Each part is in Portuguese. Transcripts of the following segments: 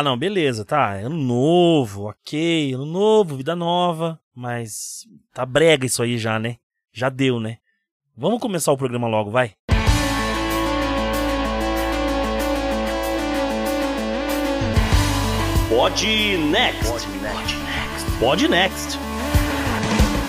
Ah, não, beleza, tá. Ano novo, ok. Ano novo, vida nova. Mas tá brega isso aí já, né? Já deu, né? Vamos começar o programa logo, vai? Pod Next. Pod Next.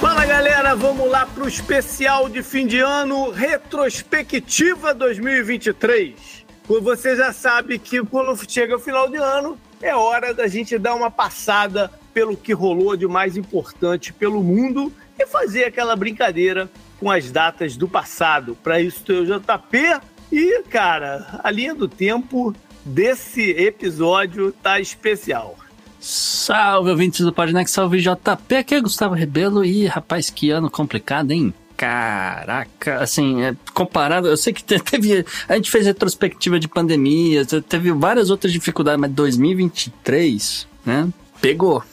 Fala galera, vamos lá pro especial de fim de ano Retrospectiva 2023. Você já sabe que quando chega o final de ano, é hora da gente dar uma passada pelo que rolou de mais importante pelo mundo e fazer aquela brincadeira com as datas do passado. Para isso, tem o JP e, cara, a linha do tempo desse episódio tá especial. Salve, ouvintes do Podnext, salve JP, aqui é Gustavo Rebelo e, rapaz, que ano complicado, hein? Caraca, assim, é, comparado, eu sei que teve, a gente fez retrospectiva de pandemia, teve várias outras dificuldades, mas 2023, né, pegou.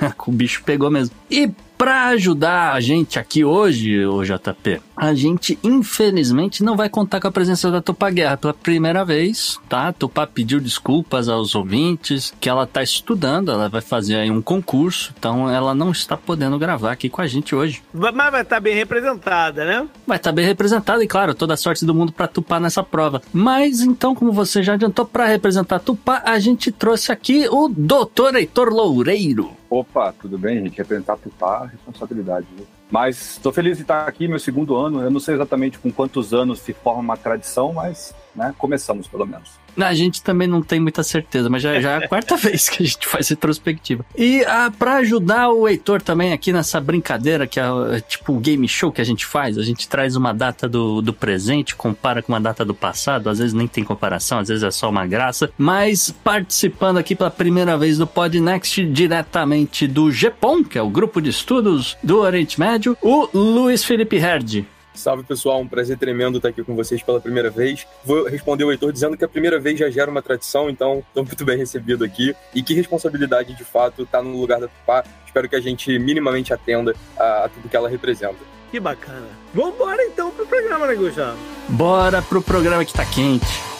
o bicho pegou mesmo. E para ajudar a gente aqui hoje, o JP, a gente infelizmente não vai contar com a presença da Tupá Guerra pela primeira vez, tá? A Tupá pediu desculpas aos ouvintes, que ela tá estudando, ela vai fazer aí um concurso, então ela não está podendo gravar aqui com a gente hoje. Mas vai estar tá bem representada, né? Vai estar tá bem representada e claro, toda a sorte do mundo para Tupá nessa prova. Mas então, como você já adiantou, para representar Tupá, a gente trouxe aqui o Doutor Heitor Loureiro. Opa, tudo bem, gente? Representar Tupá, responsabilidade. Viu? Mas estou feliz de estar aqui, meu segundo ano. Eu não sei exatamente com quantos anos se forma uma tradição, mas né, começamos pelo menos. A gente também não tem muita certeza, mas já, já é a quarta vez que a gente faz retrospectiva. E ah, para ajudar o Heitor também aqui nessa brincadeira, que é, é tipo o game show que a gente faz, a gente traz uma data do, do presente, compara com uma data do passado, às vezes nem tem comparação, às vezes é só uma graça, mas participando aqui pela primeira vez do Podnext, diretamente do GEPOM, que é o grupo de estudos do Oriente Médio, o Luiz Felipe Herd. Salve pessoal, um prazer tremendo estar aqui com vocês pela primeira vez. Vou responder o Heitor dizendo que a primeira vez já gera uma tradição, então estou muito bem recebido aqui. E que responsabilidade de fato estar tá no lugar da Tupá. Espero que a gente minimamente atenda a, a tudo que ela representa. Que bacana. Vambora então pro programa, né, Gustavo? Bora pro programa que tá quente.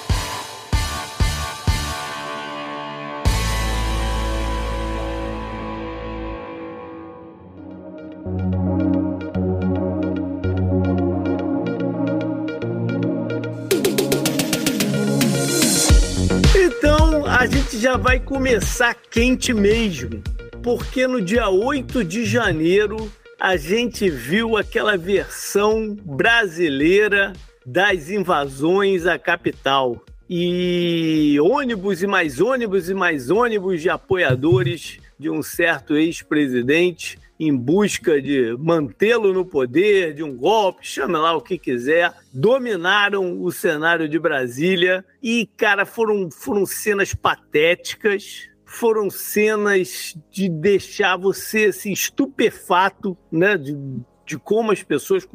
Gente já vai começar quente mesmo, porque no dia 8 de janeiro a gente viu aquela versão brasileira das invasões à capital. E ônibus e mais ônibus e mais ônibus de apoiadores de um certo ex-presidente em busca de mantê-lo no poder, de um golpe, chame lá o que quiser, dominaram o cenário de Brasília e, cara, foram, foram cenas patéticas, foram cenas de deixar você assim, estupefato, né? De, de como as pessoas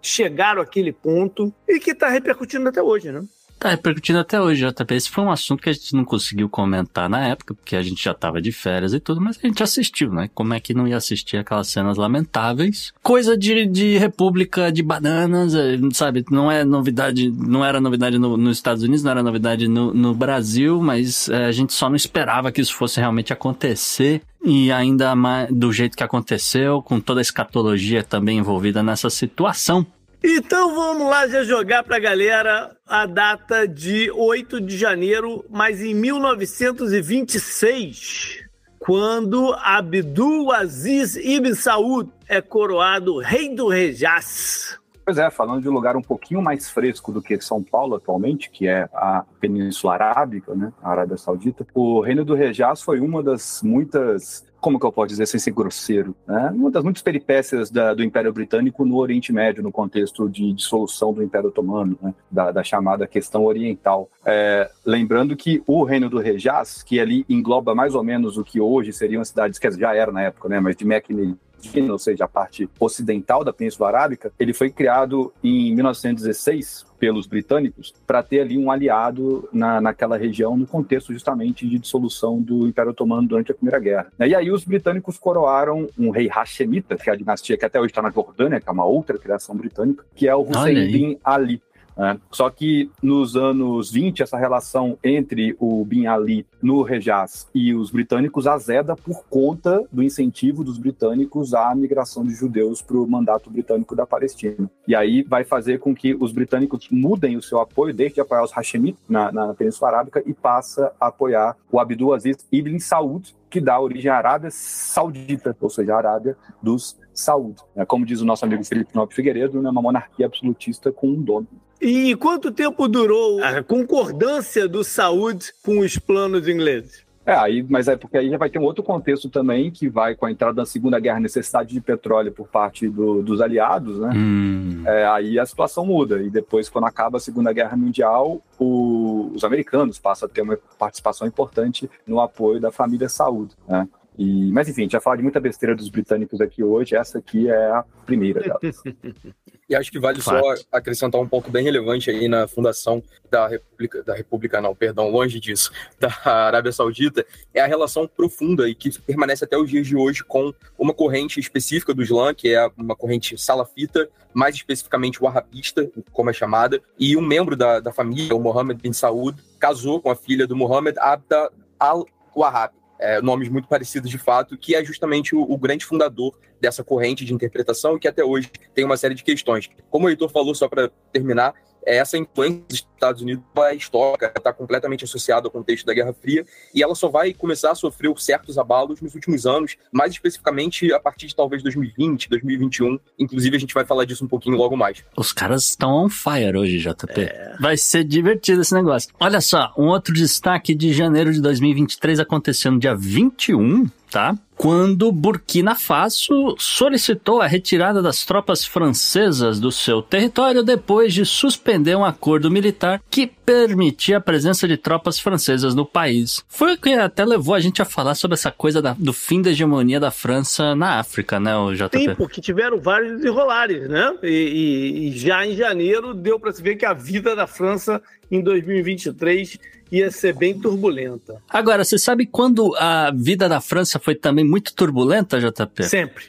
chegaram àquele ponto e que está repercutindo até hoje, né? Tá repercutindo até hoje, JP. Esse foi um assunto que a gente não conseguiu comentar na época, porque a gente já tava de férias e tudo, mas a gente assistiu, né? Como é que não ia assistir aquelas cenas lamentáveis? Coisa de, de República de Bananas, eh, sabe? Não é novidade, não era novidade no, nos Estados Unidos, não era novidade no, no Brasil, mas é, a gente só não esperava que isso fosse realmente acontecer e ainda mais do jeito que aconteceu, com toda a escatologia também envolvida nessa situação. Então vamos lá já jogar para a galera a data de 8 de janeiro, mas em 1926, quando Abdul Aziz Ibn Saud é coroado rei do Rejaz. Pois é, falando de um lugar um pouquinho mais fresco do que São Paulo atualmente, que é a Península Arábica, né, a Arábia Saudita, o Reino do Rejaz foi uma das muitas como que eu posso dizer sem ser grosseiro, né? uma das muitas peripécias da, do Império Britânico no Oriente Médio, no contexto de dissolução do Império Otomano, né? da, da, chamada questão oriental. É, lembrando que o Reino do Rejaz, que ali engloba mais ou menos o que hoje seriam cidades, que já era na época, né? mas de Mecca ou seja, a parte ocidental da Península Arábica, ele foi criado em 1916 pelos britânicos para ter ali um aliado na, naquela região no contexto justamente de dissolução do Império Otomano durante a Primeira Guerra. E aí os britânicos coroaram um rei Hashemita, que é a dinastia que até hoje está na Jordânia, que é uma outra criação britânica, que é o Hussein bin Ali. Né? Só que nos anos 20, essa relação entre o Bin Ali no Rejaz e os britânicos azeda por conta do incentivo dos britânicos à migração de judeus para o mandato britânico da Palestina. E aí vai fazer com que os britânicos mudem o seu apoio, deixe de apoiar os Hashemites na, na Península Arábica e passa a apoiar o Abdul Aziz ibn Saud, que dá origem à Arábia Saudita, ou seja, a Arábia dos Saud. É, como diz o nosso amigo Felipe Nobre Figueiredo, é uma monarquia absolutista com um dono. E quanto tempo durou a concordância do Saúde com os planos ingleses? É, aí, mas é porque aí já vai ter um outro contexto também, que vai com a entrada da Segunda Guerra, necessidade de petróleo por parte do, dos aliados, né? Hum. É, aí a situação muda. E depois, quando acaba a Segunda Guerra Mundial, o, os americanos passam a ter uma participação importante no apoio da família Saúde, né? E, mas enfim, já fala de muita besteira dos britânicos aqui hoje, essa aqui é a primeira delas. e acho que vale Fato. só acrescentar um ponto bem relevante aí na fundação da República, da República não, perdão, longe disso, da Arábia Saudita, é a relação profunda e que permanece até os dias de hoje com uma corrente específica do Islã, que é uma corrente salafita, mais especificamente o wahhabista, como é chamada, e um membro da, da família, o Mohammed bin Saud, casou com a filha do Mohammed Abda al-Wahhab é, nomes muito parecidos de fato, que é justamente o, o, grande fundador dessa corrente de interpretação que até hoje tem uma série de questões. Como o Heitor falou, só para terminar, essa influência dos Estados Unidos é histórica, está completamente associada ao contexto da Guerra Fria, e ela só vai começar a sofrer certos abalos nos últimos anos, mais especificamente a partir de talvez 2020, 2021. Inclusive, a gente vai falar disso um pouquinho logo mais. Os caras estão on fire hoje, JP. É. Vai ser divertido esse negócio. Olha só, um outro destaque de janeiro de 2023 aconteceu no dia 21, tá? quando Burkina Faso solicitou a retirada das tropas francesas do seu território depois de suspender um acordo militar que permitia a presença de tropas francesas no país. Foi o que até levou a gente a falar sobre essa coisa da, do fim da hegemonia da França na África, né, o JP? Sim, porque tiveram vários desenrolares, né? E, e, e já em janeiro deu para se ver que a vida da França em 2023 ia ser bem turbulenta. Agora, você sabe quando a vida da França foi também muito turbulenta, JP? Sempre.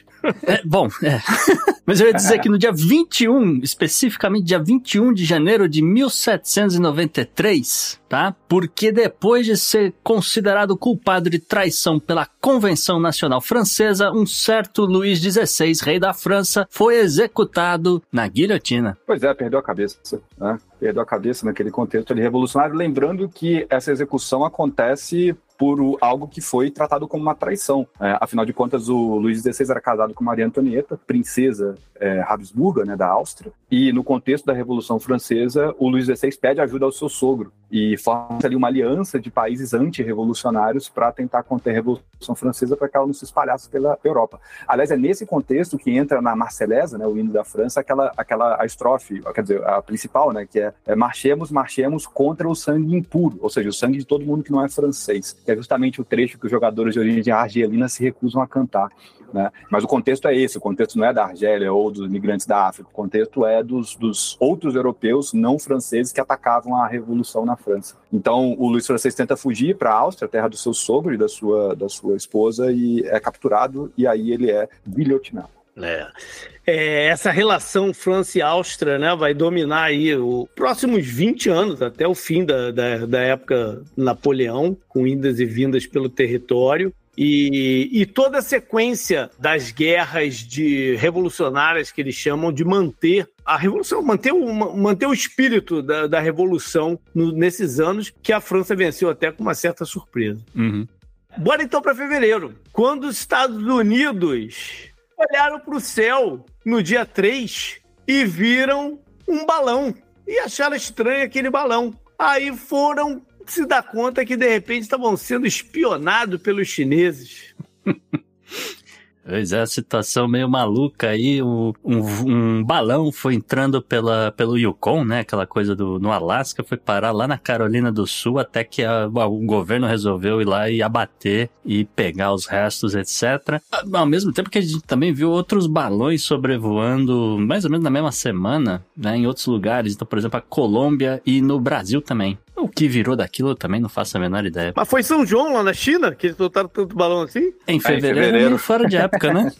É, bom, é. Mas eu ia dizer que no dia 21, especificamente dia 21 de janeiro de 1793, tá? Porque depois de ser considerado culpado de traição pela Convenção Nacional Francesa, um certo Luís XVI, rei da França, foi executado na guilhotina. Pois é, perdeu a cabeça, né? Perdeu a cabeça naquele contexto ali revolucionário, lembrando que essa execução acontece por algo que foi tratado como uma traição. É, afinal de contas, o Luís XVI era casado com Maria Antonieta, princesa é, Habsburga, né, da Áustria, e no contexto da Revolução Francesa, o Luís XVI pede ajuda ao seu sogro e forma ali uma aliança de países anti-revolucionários para tentar conter a Revolução Francesa para que ela não se espalhasse pela Europa. Aliás, é nesse contexto que entra na Marselhesa, né, o hino da França, aquela, aquela a estrofe, quer dizer, a principal, né, que é, é marchemos, marchemos contra o sangue impuro, ou seja, o sangue de todo mundo que não é francês que é justamente o trecho que os jogadores de origem argelina se recusam a cantar. Né? Mas o contexto é esse, o contexto não é da Argélia ou dos imigrantes da África, o contexto é dos, dos outros europeus não franceses que atacavam a revolução na França. Então o Luís francês tenta fugir para a Áustria, terra do seu sogro e da sua, da sua esposa, e é capturado, e aí ele é guilhotinado. É. é. essa relação França e Áustria né, vai dominar aí os próximos 20 anos, até o fim da, da, da época Napoleão, com indas e vindas pelo território. E, e, toda a sequência das guerras de revolucionárias que eles chamam de manter a revolução, manter o, manter o espírito da, da revolução no, nesses anos que a França venceu até com uma certa surpresa. Uhum. Bora então para fevereiro, quando os Estados Unidos olharam para o céu no dia 3 e viram um balão e acharam estranho aquele balão. Aí foram se dar conta que de repente estavam sendo espionados pelos chineses. Pois é, a situação meio maluca aí. Um, um, um, balão foi entrando pela, pelo Yukon, né? Aquela coisa do no Alasca, foi parar lá na Carolina do Sul até que a, o governo resolveu ir lá e abater e pegar os restos, etc. Ao mesmo tempo que a gente também viu outros balões sobrevoando mais ou menos na mesma semana, né? Em outros lugares. Então, por exemplo, a Colômbia e no Brasil também. O que virou daquilo eu também não faço a menor ideia. Mas foi São João lá na China que eles soltaram tanto balão assim? Em fevereiro, é, em fevereiro. fora de época, né?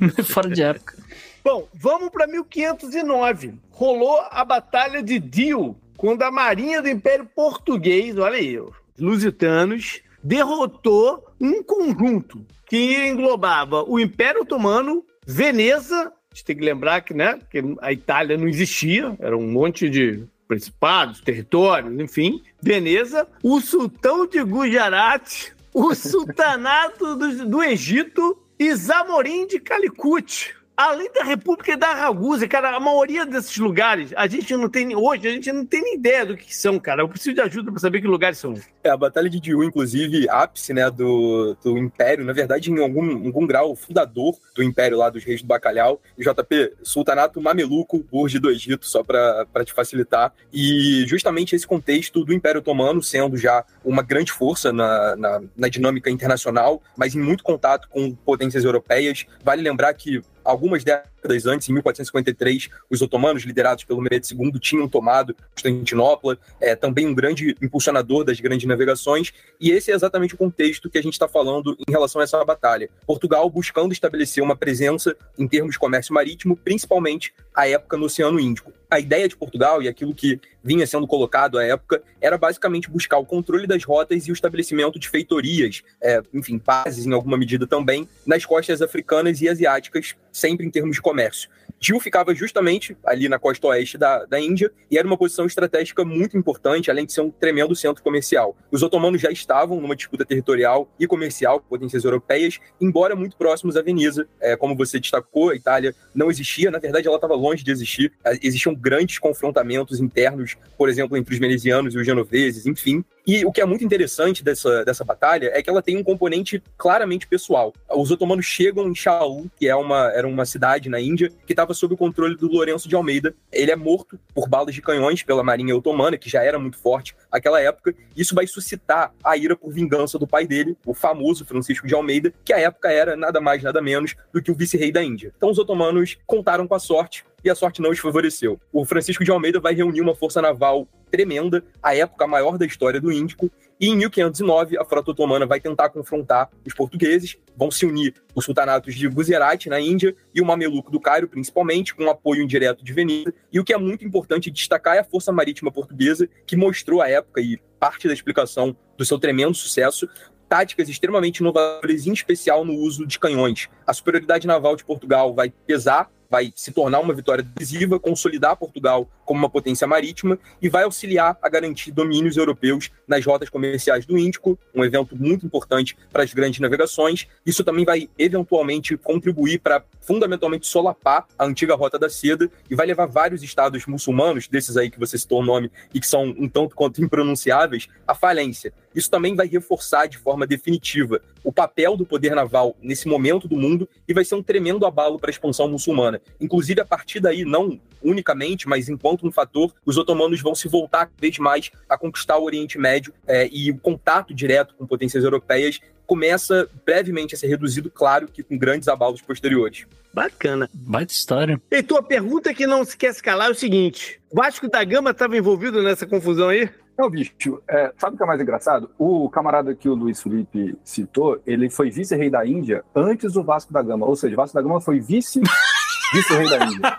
Fora de época. Bom, vamos para 1509. Rolou a Batalha de Dio, quando a Marinha do Império Português, olha aí, os lusitanos, derrotou um conjunto que englobava o Império Otomano, Veneza, a gente tem que lembrar que, né, que a Itália não existia, era um monte de principados, territórios, enfim, Veneza, o sultão de Gujarat, o sultanato do, do Egito e Zamorim de Calicut. Além da República da Ragusa, cara, a maioria desses lugares, a gente não tem, hoje, a gente não tem nem ideia do que são, cara. Eu preciso de ajuda para saber que lugares são. É, a Batalha de Diu, inclusive, ápice, né, do, do Império, na verdade, em algum, algum grau, fundador do Império lá dos Reis do Bacalhau, JP, Sultanato Mameluco, Burj do Egito, só para te facilitar. E justamente esse contexto do Império Otomano sendo já uma grande força na, na, na dinâmica internacional, mas em muito contato com potências europeias. Vale lembrar que algumas décadas antes, em 1453, os otomanos, liderados pelo Mehmed II, tinham tomado Constantinopla, é, também um grande impulsionador das grandes navegações, e esse é exatamente o contexto que a gente está falando em relação a essa batalha. Portugal buscando estabelecer uma presença em termos de comércio marítimo, principalmente à época no Oceano Índico. A ideia de Portugal e aquilo que vinha sendo colocado à época era basicamente buscar o controle das rotas e o estabelecimento de feitorias, é, enfim, bases em alguma medida também, nas costas africanas e asiáticas, sempre em termos de comércio. Gil ficava justamente ali na costa oeste da, da Índia e era uma posição estratégica muito importante, além de ser um tremendo centro comercial. Os otomanos já estavam numa disputa territorial e comercial com potências europeias, embora muito próximos à Veneza. É, como você destacou, a Itália não existia, na verdade ela estava longe de existir. É, existiam grandes confrontamentos internos, por exemplo, entre os venezianos e os genoveses, enfim. E o que é muito interessante dessa, dessa batalha é que ela tem um componente claramente pessoal. Os otomanos chegam em Shaul, que é uma, era uma cidade na Índia, que estava sob o controle do Lourenço de Almeida. Ele é morto por balas de canhões pela marinha otomana, que já era muito forte naquela época. Isso vai suscitar a ira por vingança do pai dele, o famoso Francisco de Almeida, que à época era nada mais, nada menos do que o vice-rei da Índia. Então os otomanos contaram com a sorte e a sorte não os favoreceu. O Francisco de Almeida vai reunir uma força naval tremenda, a época maior da história do Índico, e em 1509, a frota otomana vai tentar confrontar os portugueses, vão se unir os sultanatos de Guzerat, na Índia, e o Mameluco do Cairo, principalmente, com apoio indireto de Veneza. E o que é muito importante destacar é a força marítima portuguesa, que mostrou à época, e parte da explicação do seu tremendo sucesso, táticas extremamente inovadoras, em especial no uso de canhões. A superioridade naval de Portugal vai pesar vai se tornar uma vitória decisiva, consolidar Portugal como uma potência marítima e vai auxiliar a garantir domínios europeus nas rotas comerciais do Índico, um evento muito importante para as grandes navegações. Isso também vai eventualmente contribuir para fundamentalmente solapar a antiga rota da seda e vai levar vários estados muçulmanos, desses aí que você citou o nome e que são um tanto quanto impronunciáveis, à falência. Isso também vai reforçar de forma definitiva o papel do poder naval nesse momento do mundo e vai ser um tremendo abalo para a expansão muçulmana. Inclusive, a partir daí, não unicamente, mas enquanto um fator, os otomanos vão se voltar cada vez mais a conquistar o Oriente Médio é, e o contato direto com potências europeias começa brevemente a ser reduzido, claro que com grandes abalos posteriores. Bacana. Baita história. E tua pergunta que não se quer se calar é o seguinte: Vasco da Gama estava envolvido nessa confusão aí? Não, bicho, é, sabe o que é mais engraçado? O camarada que o Luiz Felipe citou, ele foi vice-rei da Índia antes do Vasco da Gama. Ou seja, Vasco da Gama foi vice vice-rei da Índia.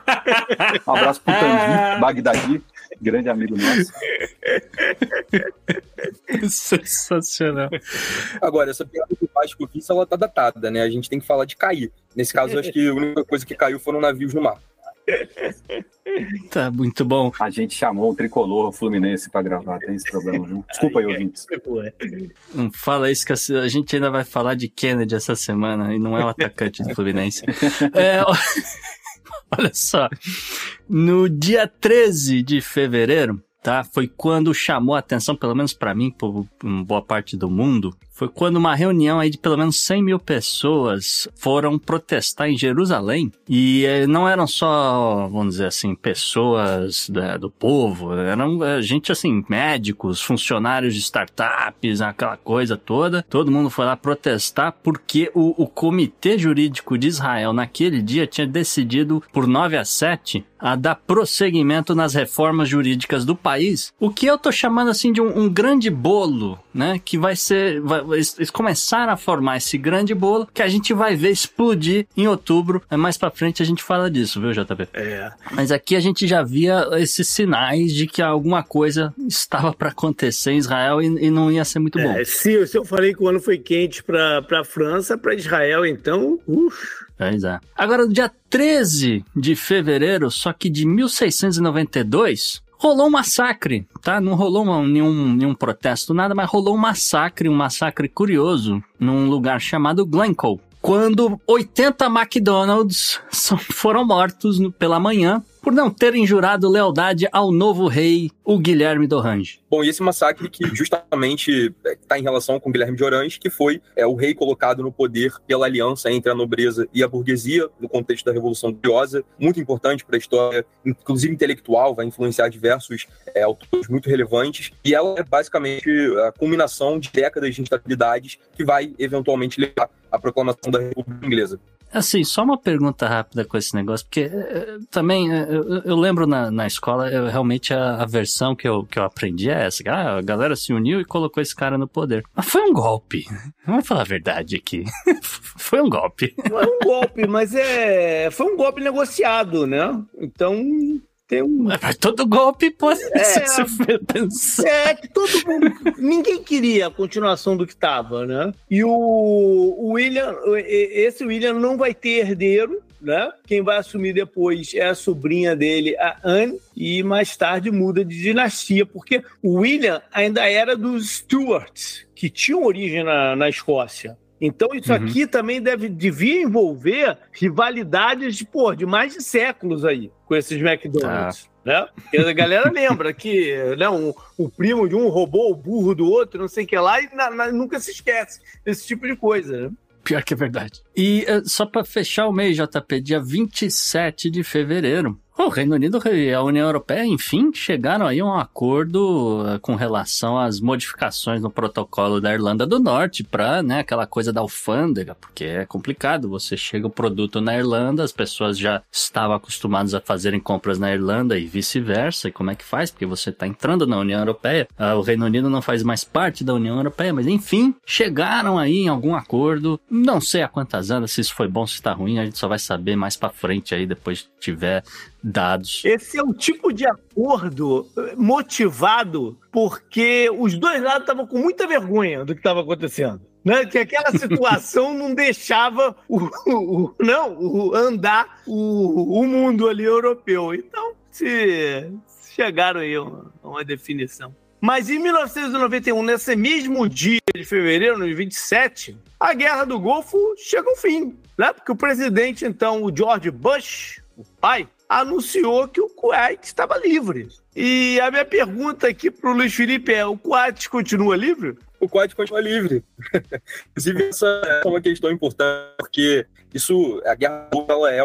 Um abraço pro Tanguy, Bagdadi, grande amigo nosso. Sensacional. Agora, essa piada do Vasco vice, ela tá datada, né? A gente tem que falar de cair. Nesse caso, acho que a única coisa que caiu foram navios no mar. Tá muito bom. A gente chamou o tricolor Fluminense pra gravar, tem esse problema, viu? Desculpa aí, ouvintes. Não fala isso que a gente ainda vai falar de Kennedy essa semana e não é o atacante do Fluminense. É, olha só. No dia 13 de fevereiro, tá? Foi quando chamou a atenção, pelo menos para mim, por boa parte do mundo, foi quando uma reunião aí de pelo menos 100 mil pessoas foram protestar em Jerusalém e eh, não eram só, vamos dizer assim, pessoas da, do povo, eram eh, gente assim, médicos, funcionários de startups, aquela coisa toda. Todo mundo foi lá protestar porque o, o Comitê Jurídico de Israel naquele dia tinha decidido por 9 a 7 a dar prosseguimento nas reformas jurídicas do país. O que eu tô chamando assim de um, um grande bolo né? Que vai ser. Vai, eles começaram a formar esse grande bolo que a gente vai ver explodir em outubro. Mais pra frente a gente fala disso, viu, JP? É. Mas aqui a gente já via esses sinais de que alguma coisa estava para acontecer em Israel e, e, não ia ser muito bom. É, se, se eu falei que o ano foi quente para a França, para Israel, então, uff. Pois é. Agora, no dia 13 de fevereiro, só que de 1692, rolou um massacre, tá? Não rolou uma, nenhum, nenhum protesto, nada, mas rolou um massacre, um massacre curioso, num lugar chamado Glencoe. Quando 80 McDonald's foram mortos no, pela manhã por não terem jurado lealdade ao novo rei, o Guilherme d'Orange. Bom, e esse massacre que justamente está é, em relação com Guilherme de Orange, que foi é, o rei colocado no poder pela aliança entre a nobreza e a burguesia, no contexto da Revolução Gloriosa, muito importante para a história, inclusive intelectual, vai influenciar diversos é, autores muito relevantes, e ela é basicamente a culminação de décadas de instabilidades que vai eventualmente levar à proclamação da República Inglesa. Assim, só uma pergunta rápida com esse negócio, porque uh, também uh, eu, eu, lembro na, na escola, eu, realmente a, a, versão que eu, que eu aprendi é essa: ah, a galera se uniu e colocou esse cara no poder. Mas foi um golpe. Vamos falar a verdade aqui. foi um golpe. Foi um golpe, mas é. Foi um golpe negociado, né? Então tem um. Mas todo golpe pode é, ser pensar. É que todo mundo. ninguém queria a continuação do que estava, né? E o, o William, esse William não vai ter herdeiro. Né? Quem vai assumir depois é a sobrinha dele, a Anne, e mais tarde muda de dinastia, porque o William ainda era dos Stuarts, que tinham origem na, na Escócia. Então, isso uhum. aqui também deve, devia envolver rivalidades de, pô, de mais de séculos aí com esses McDonald's. Ah. Né? Porque a galera lembra que né, um, o primo de um roubou o burro do outro, não sei o que lá, e na, na, nunca se esquece desse tipo de coisa. Né? Pior que é verdade. E uh, só para fechar o mês, JP, dia 27 de fevereiro, o Reino Unido e a União Europeia, enfim, chegaram aí a um acordo eh, com relação às modificações no protocolo da Irlanda do Norte para, né, aquela coisa da alfândega, porque é complicado. Você chega o produto na Irlanda, as pessoas já estavam acostumadas a fazerem compras na Irlanda e vice-versa. E como é que faz? Porque você está entrando na União Europeia. Ah, o Reino Unido não faz mais parte da União Europeia, mas enfim, chegaram aí em algum acordo. Não sei há quantas anos, se isso foi bom, se está ruim, a gente só vai saber mais para frente aí, depois tiver dados. Esse é o tipo de acordo motivado porque os dois lados estavam com muita vergonha do que estava acontecendo. Né? Que aquela situação não deixava o, o, não, o andar o, o mundo ali europeu. Então, se, se chegaram aí a uma, uma definição. Mas em 1991, nesse mesmo dia de fevereiro, no 27, a Guerra do Golfo chega ao fim, né? Porque o presidente, então, o George Bush, o pai, anunciou que o Kuwait estava livre. E a minha pergunta aqui para o Luiz Felipe é: o Kuwait continua livre? O Kuwait continua livre. Inclusive, essa é uma questão importante, porque isso, a guerra ela é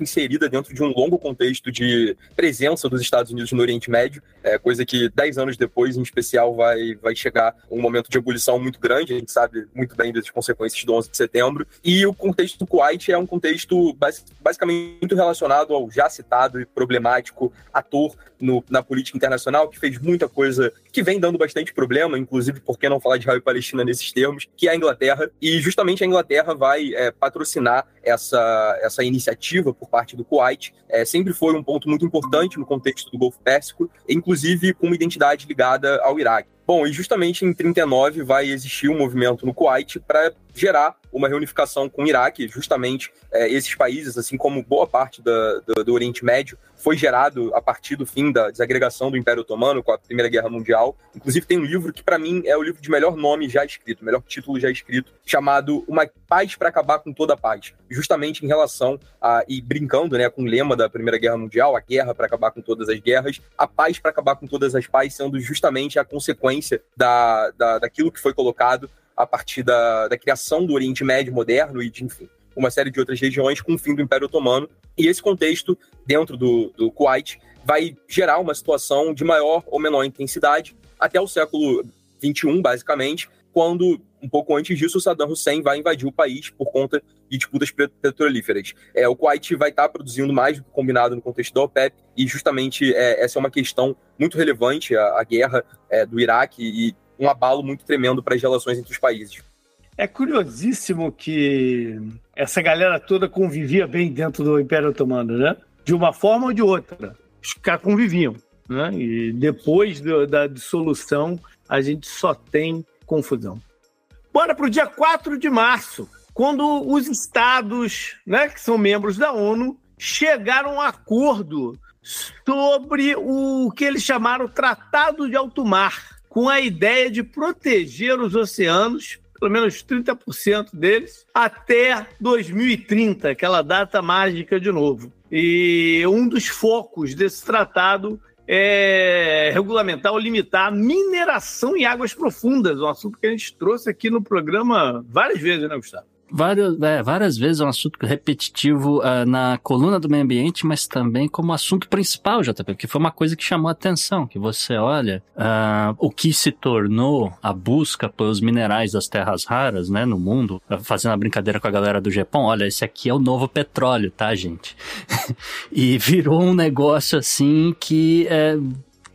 inserida dentro de um longo contexto de presença dos Estados Unidos no Oriente Médio, é coisa que dez anos depois, em especial, vai, vai chegar um momento de ebulição muito grande, a gente sabe muito bem das consequências do 11 de setembro, e o contexto do Kuwait é um contexto basicamente muito relacionado ao já citado e problemático ator no, na política internacional, que fez muita coisa que vem dando bastante problema, inclusive por que não falar de Israel e Palestina nesses termos, que é a Inglaterra, e justamente a Inglaterra vai é, patrocinar essa, essa iniciativa por parte do Kuwait, é, sempre foi um ponto muito importante no contexto do Golfo Pérsico, inclusive com uma identidade ligada ao Iraque. Bom, e justamente em 39 vai existir um movimento no Kuwait para gerar uma reunificação com o Iraque, justamente é, esses países, assim como boa parte da, do, do Oriente Médio, foi gerado a partir do fim da desagregação do Império Otomano com a Primeira Guerra Mundial. Inclusive tem um livro que para mim é o livro de melhor nome já escrito, melhor título já escrito, chamado Uma Paz para acabar com toda a paz, justamente em relação a e brincando, né, com o lema da Primeira Guerra Mundial, a guerra para acabar com todas as guerras, a paz para acabar com todas as paz sendo justamente a consequência da, da daquilo que foi colocado a partir da, da criação do Oriente Médio moderno e de, enfim, uma série de outras regiões com o fim do Império Otomano. E esse contexto, dentro do, do Kuwait, vai gerar uma situação de maior ou menor intensidade até o século XXI, basicamente, quando, um pouco antes disso, Saddam Hussein vai invadir o país por conta de disputas petrolíferas. É, o Kuwait vai estar produzindo mais do que combinado no contexto da OPEP, e justamente é, essa é uma questão muito relevante, a, a guerra é, do Iraque, e um abalo muito tremendo para as relações entre os países. É curiosíssimo que essa galera toda convivia bem dentro do Império Otomano, né? De uma forma ou de outra. Os caras conviviam, né? E depois do, da dissolução, a gente só tem confusão. Bora para o dia 4 de março, quando os estados, né, que são membros da ONU, chegaram a um acordo sobre o que eles chamaram Tratado de Alto Mar, com a ideia de proteger os oceanos, pelo menos 30% deles, até 2030, aquela data mágica de novo. E um dos focos desse tratado é regulamentar ou limitar a mineração em águas profundas, um assunto que a gente trouxe aqui no programa várias vezes, né, Gustavo? Várias, é, várias vezes é um assunto repetitivo uh, na coluna do meio ambiente, mas também como assunto principal, JP, porque foi uma coisa que chamou a atenção, que você olha uh, o que se tornou a busca pelos minerais das terras raras, né, no mundo, fazendo a brincadeira com a galera do Japão, olha, esse aqui é o novo petróleo, tá, gente? e virou um negócio assim que... É,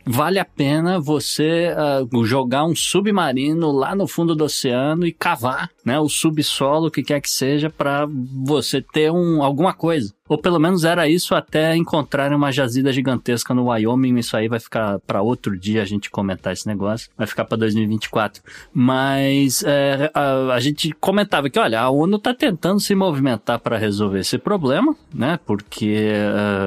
vale a pena você uh, jogar um submarino lá no fundo do oceano e cavar, né, o subsolo, o que quer que seja, para você ter um, alguma coisa. Ou pelo menos era isso até encontrarem uma jazida gigantesca no Wyoming. Isso aí vai ficar para outro dia a gente comentar esse negócio. Vai ficar para 2024. Mas é, a, a, gente comentava que, olha, a ONU tá tentando se movimentar para resolver esse problema, né? Porque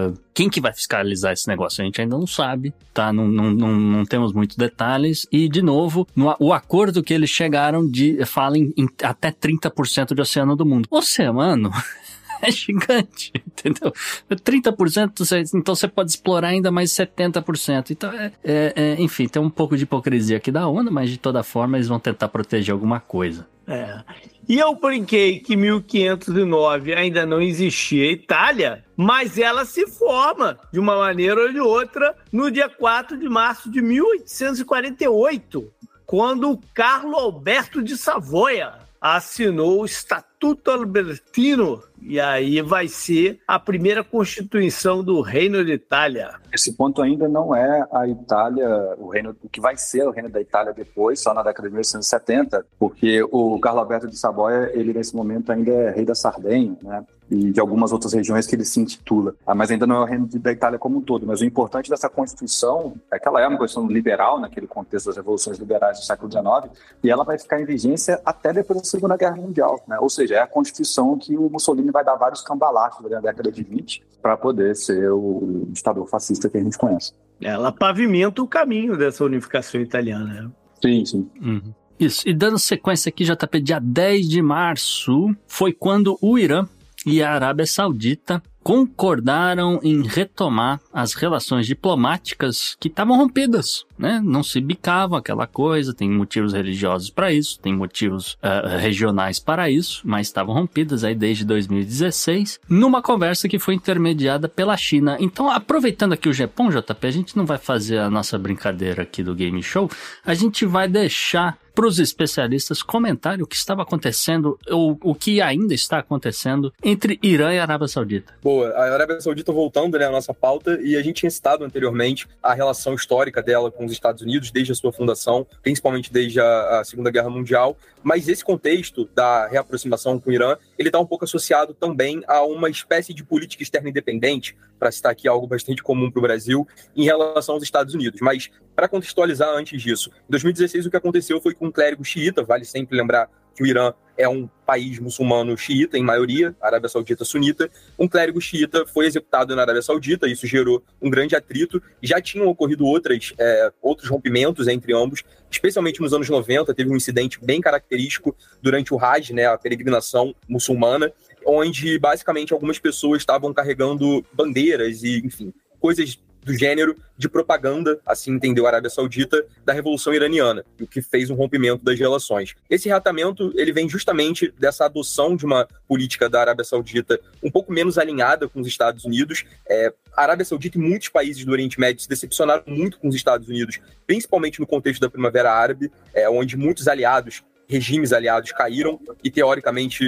uh, quem que vai fiscalizar esse negócio? A gente ainda não sabe, tá? Não, não, não, não temos muitos detalhes. E, de novo, no, o acordo que eles chegaram de fala em, em até 30% de oceano do mundo. Oceano é gigante, entendeu? 30%, então você pode explorar ainda mais 70%. Então, é, é, é, enfim, tem um pouco de hipocrisia aqui da ONU, mas de toda forma eles vão tentar proteger alguma coisa. É. E eu brinquei que 1509 ainda não existia Itália, mas ela se forma de uma maneira ou de outra no dia 4 de março de 1848, quando Carlo Alberto de Savoia assinou o Estatuto Albertino e aí vai ser a primeira constituição do Reino de Itália. Esse ponto ainda não é a Itália, o reino, o que vai ser o Reino da Itália depois, só na década de 1870, porque o Carlo Alberto de Saboia, ele nesse momento ainda é rei da Sardenha, né? e de algumas outras regiões que ele se intitula. Ah, mas ainda não é o reino da Itália como um todo. Mas o importante dessa Constituição é que ela é uma Constituição liberal, naquele contexto das revoluções liberais do século XIX, e ela vai ficar em vigência até depois da Segunda Guerra Mundial. Né? Ou seja, é a Constituição que o Mussolini vai dar vários cambalaches na década de 20 para poder ser o ditador fascista que a gente conhece. Ela pavimenta o caminho dessa unificação italiana. Sim, sim. Uhum. Isso. E dando sequência aqui, JP, dia 10 de março, foi quando o Irã e a Arábia Saudita concordaram em retomar as relações diplomáticas que estavam rompidas, né? Não se bicavam aquela coisa, tem motivos religiosos para isso, tem motivos uh, regionais para isso, mas estavam rompidas aí desde 2016, numa conversa que foi intermediada pela China. Então, aproveitando aqui o Japão, JP, a gente não vai fazer a nossa brincadeira aqui do Game Show, a gente vai deixar para os especialistas comentarem o que estava acontecendo, ou o que ainda está acontecendo entre Irã e Arábia Saudita. Boa, a Arábia Saudita voltando né, à nossa pauta, e a gente tinha citado anteriormente a relação histórica dela com os Estados Unidos desde a sua fundação, principalmente desde a, a Segunda Guerra Mundial, mas esse contexto da reaproximação com o Irã, ele está um pouco associado também a uma espécie de política externa independente, para citar aqui algo bastante comum para o Brasil, em relação aos Estados Unidos. Mas, para contextualizar antes disso, em 2016 o que aconteceu foi que um clérigo xiita, vale sempre lembrar que o Irã é um país muçulmano xiita, em maioria, Arábia Saudita sunita. Um clérigo xiita foi executado na Arábia Saudita, isso gerou um grande atrito. Já tinham ocorrido outras, é, outros rompimentos entre ambos, especialmente nos anos 90, teve um incidente bem característico durante o Hajj, né, a peregrinação muçulmana, onde basicamente algumas pessoas estavam carregando bandeiras e, enfim, coisas do gênero de propaganda, assim entendeu a Arábia Saudita, da Revolução Iraniana, o que fez um rompimento das relações. Esse reatamento ele vem justamente dessa adoção de uma política da Arábia Saudita um pouco menos alinhada com os Estados Unidos. É, a Arábia Saudita e muitos países do Oriente Médio se decepcionaram muito com os Estados Unidos, principalmente no contexto da Primavera Árabe, é, onde muitos aliados, regimes aliados caíram e teoricamente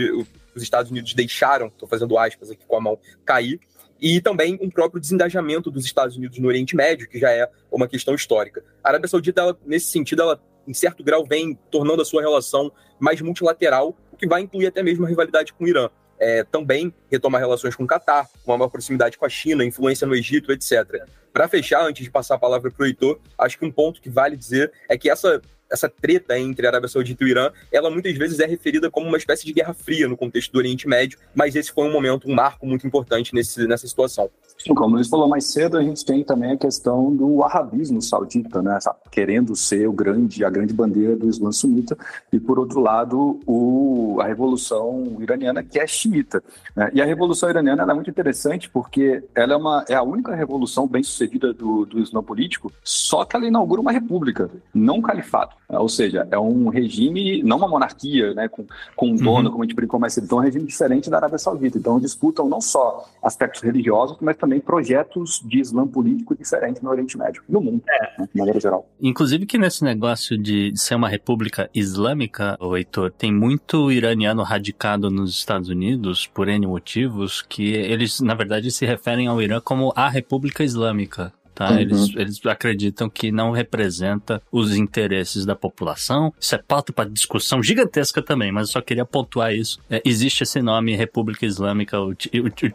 os Estados Unidos deixaram, estou fazendo aspas aqui com a mão, cair e também um próprio desengajamento dos Estados Unidos no Oriente Médio, que já é uma questão histórica. A Arábia Saudita, ela, nesse sentido, ela em certo grau, vem tornando a sua relação mais multilateral, o que vai incluir até mesmo a rivalidade com o Irã. É, também retomar relações com o Catar, uma maior proximidade com a China, influência no Egito, etc. Para fechar, antes de passar a palavra para o Heitor, acho que um ponto que vale dizer é que essa essa treta entre a Arábia Saudita e o Irã, ela muitas vezes é referida como uma espécie de guerra fria no contexto do Oriente Médio, mas esse foi um momento, um marco muito importante nesse, nessa situação. Sim, como eles falou mais cedo, a gente tem também a questão do arabismo saudita, né? Querendo ser o grande, a grande bandeira do Islã sunita, e por outro lado, o, a revolução iraniana, que é xiita. Né? E a revolução iraniana é muito interessante porque ela é, uma, é a única revolução bem sucedida do, do Islã político, só que ela inaugura uma república, não um califado. Né? Ou seja, é um regime, não uma monarquia, né, com, com um dono, uhum. como a gente brincou mais cedo, então é um regime diferente da Arábia Saudita. Então disputam não só aspectos religiosos, mas também projetos de Islã político diferentes no Oriente Médio, no mundo, é. né, de maneira geral. Inclusive que nesse negócio de ser uma república islâmica, o Heitor, tem muito iraniano radicado nos Estados Unidos, por N motivos, que eles, na verdade, se referem ao Irã como a República Islâmica tá? Uhum. Eles, eles acreditam que não representa os interesses da população. Isso é pauta para discussão gigantesca também, mas eu só queria pontuar isso. É, existe esse nome República Islâmica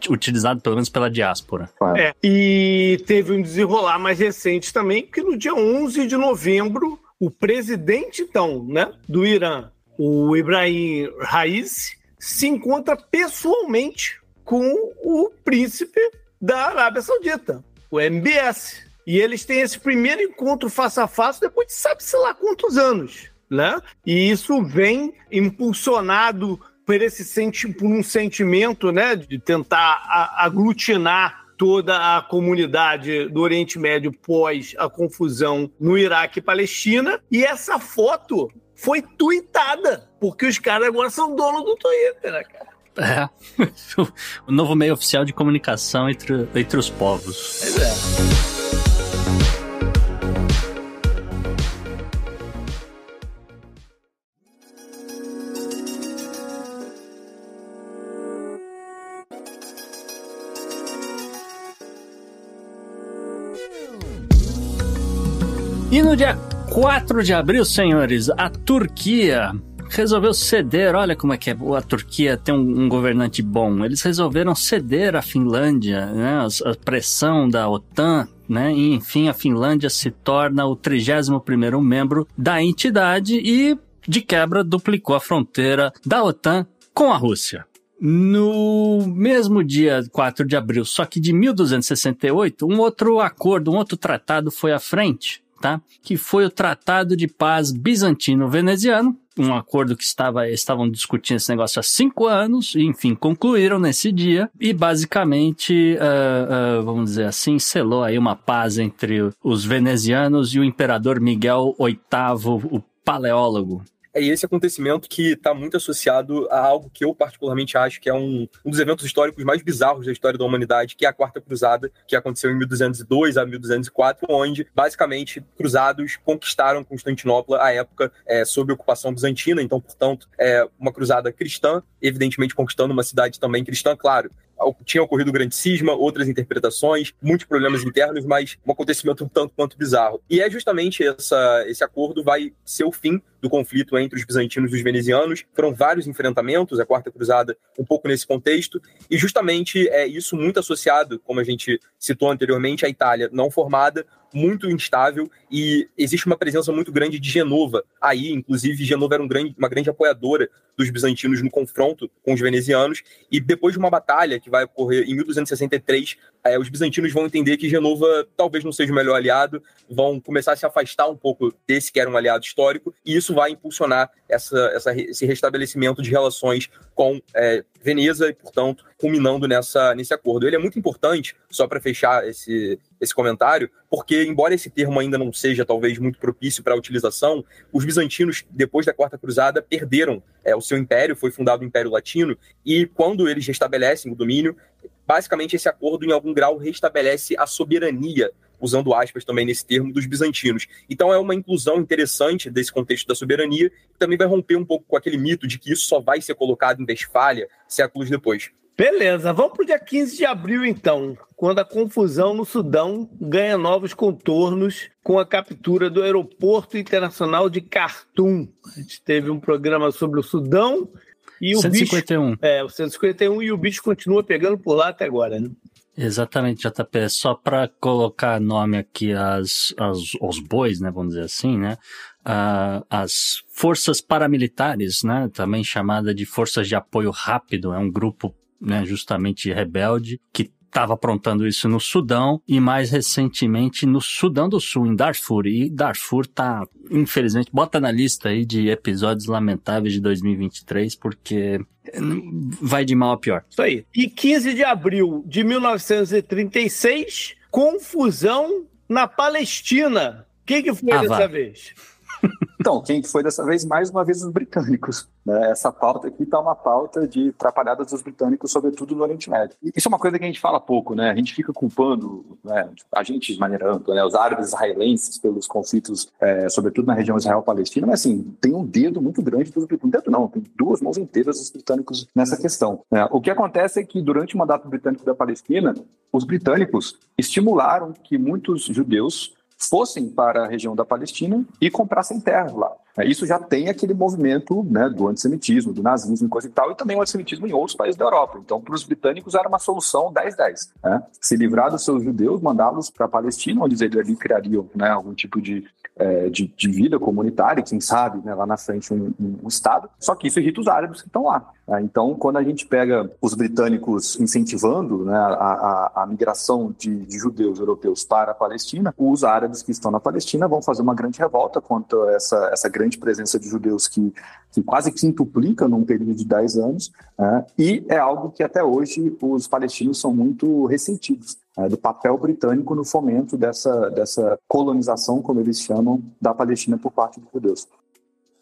utilizado pelo menos pela diáspora. É, e teve um desenrolar mais recente também, que no dia 11 de novembro, o presidente, então, né, do Irã, o Ibrahim Raisi, se encontra pessoalmente com o príncipe da Arábia Saudita, o MBS. E eles têm esse primeiro encontro face a face depois de sabe-se lá quantos anos, né? E isso vem impulsionado por esse senti por um sentimento, né, de tentar aglutinar toda a comunidade do Oriente Médio pós a confusão no Iraque e Palestina. E essa foto foi tweetada, porque os caras agora são donos do Twitter, né, cara? É. o novo meio oficial de comunicação entre, entre os povos. Pois é. E no dia 4 de abril, senhores, a Turquia resolveu ceder. Olha como é que é. A Turquia tem um, um governante bom. Eles resolveram ceder a Finlândia, né? A, a pressão da OTAN né? E, enfim, a Finlândia se torna o 31º membro da entidade e, de quebra, duplicou a fronteira da OTAN com a Rússia. No mesmo dia 4 de abril, só que de 1268, um outro acordo, um outro tratado foi à frente, tá? Que foi o Tratado de Paz Bizantino-Veneziano, um acordo que estava, estavam discutindo esse negócio há cinco anos, e, enfim, concluíram nesse dia, e basicamente, uh, uh, vamos dizer assim, selou aí uma paz entre os venezianos e o imperador Miguel VIII, o paleólogo é esse acontecimento que está muito associado a algo que eu particularmente acho que é um, um dos eventos históricos mais bizarros da história da humanidade, que é a Quarta Cruzada, que aconteceu em 1202 a 1204, onde basicamente cruzados conquistaram Constantinopla à época é, sob ocupação bizantina, então, portanto, é uma cruzada cristã, evidentemente conquistando uma cidade também cristã, claro, tinha ocorrido grande cisma, outras interpretações, muitos problemas internos, mas um acontecimento tanto quanto bizarro. E é justamente essa, esse acordo vai ser o fim do conflito entre os bizantinos e os venezianos. Foram vários enfrentamentos, a Quarta Cruzada um pouco nesse contexto, e justamente é isso muito associado, como a gente citou anteriormente, à Itália não formada, muito instável e existe uma presença muito grande de Genova aí, inclusive Genova era um grande, uma grande apoiadora dos bizantinos no confronto com os venezianos. E depois de uma batalha que vai ocorrer em 1263, é, os bizantinos vão entender que Genova talvez não seja o melhor aliado, vão começar a se afastar um pouco desse que era um aliado histórico e isso vai impulsionar essa, essa esse restabelecimento de relações com é, Veneza e, portanto, culminando nessa, nesse acordo. Ele é muito importante, só para fechar esse, esse comentário, porque, embora esse termo ainda não seja talvez muito propício para a utilização, os bizantinos, depois da Quarta Cruzada, perderam é, o seu império, foi fundado o Império Latino, e quando eles restabelecem o domínio, basicamente esse acordo, em algum grau, restabelece a soberania usando aspas também nesse termo, dos bizantinos. Então é uma inclusão interessante desse contexto da soberania, que também vai romper um pouco com aquele mito de que isso só vai ser colocado em Westfália séculos depois. Beleza, vamos para o dia 15 de abril, então. quando a confusão no Sudão ganha novos contornos com a captura do Aeroporto Internacional de Khartoum. A gente teve um programa sobre o Sudão e o 151. bicho. É, o 151 e o bicho continua pegando por lá até agora, né? Exatamente, JP. Só para colocar nome aqui às, às, aos bois, né, vamos dizer assim, né? Uh, as forças paramilitares, né, também chamada de forças de apoio rápido, é um grupo, né, justamente rebelde que estava aprontando isso no Sudão e mais recentemente no Sudão do Sul, em Darfur. E Darfur tá, infelizmente, bota na lista aí de episódios lamentáveis de 2023, porque vai de mal a pior. Isso aí. E 15 de abril de 1936, confusão na Palestina. O que, que foi ah, dessa vez? Então, quem foi dessa vez? Mais uma vez os britânicos. Né? Essa pauta aqui está uma pauta de atrapalhadas dos britânicos, sobretudo no Oriente Médio. Isso é uma coisa que a gente fala pouco, né? A gente fica culpando, né? a gente de maneira ampla, né? os árabes israelenses pelos conflitos, é, sobretudo na região Israel-Palestina, mas assim, tem um dedo muito grande dos britânicos. Um dedo não, tem duas mãos inteiras dos britânicos nessa questão. Né? O que acontece é que durante o mandato britânico da Palestina, os britânicos estimularam que muitos judeus fossem para a região da Palestina e comprassem terras lá. Isso já tem aquele movimento né, do antissemitismo, do nazismo e coisa e tal, e também o antissemitismo em outros países da Europa. Então, para os britânicos era uma solução 10-10. Né? Se livrar dos seus judeus, mandá-los para a Palestina, onde eles ali criariam né, algum tipo de, é, de, de, vida comunitária, quem sabe né, lá na frente um, um, um, Estado. Só que isso irrita os árabes que estão lá. Né? Então, quando a gente pega os britânicos incentivando né, a, a, a, migração de, de judeus europeus para a Palestina, os árabes que estão na Palestina vão fazer uma grande revolta contra essa, essa grande grande presença de judeus que, que quase quintuplica num período de 10 anos, né? e é algo que até hoje os palestinos são muito ressentidos. Né? do papel britânico no fomento dessa, dessa colonização, como eles chamam, da Palestina por parte dos judeus.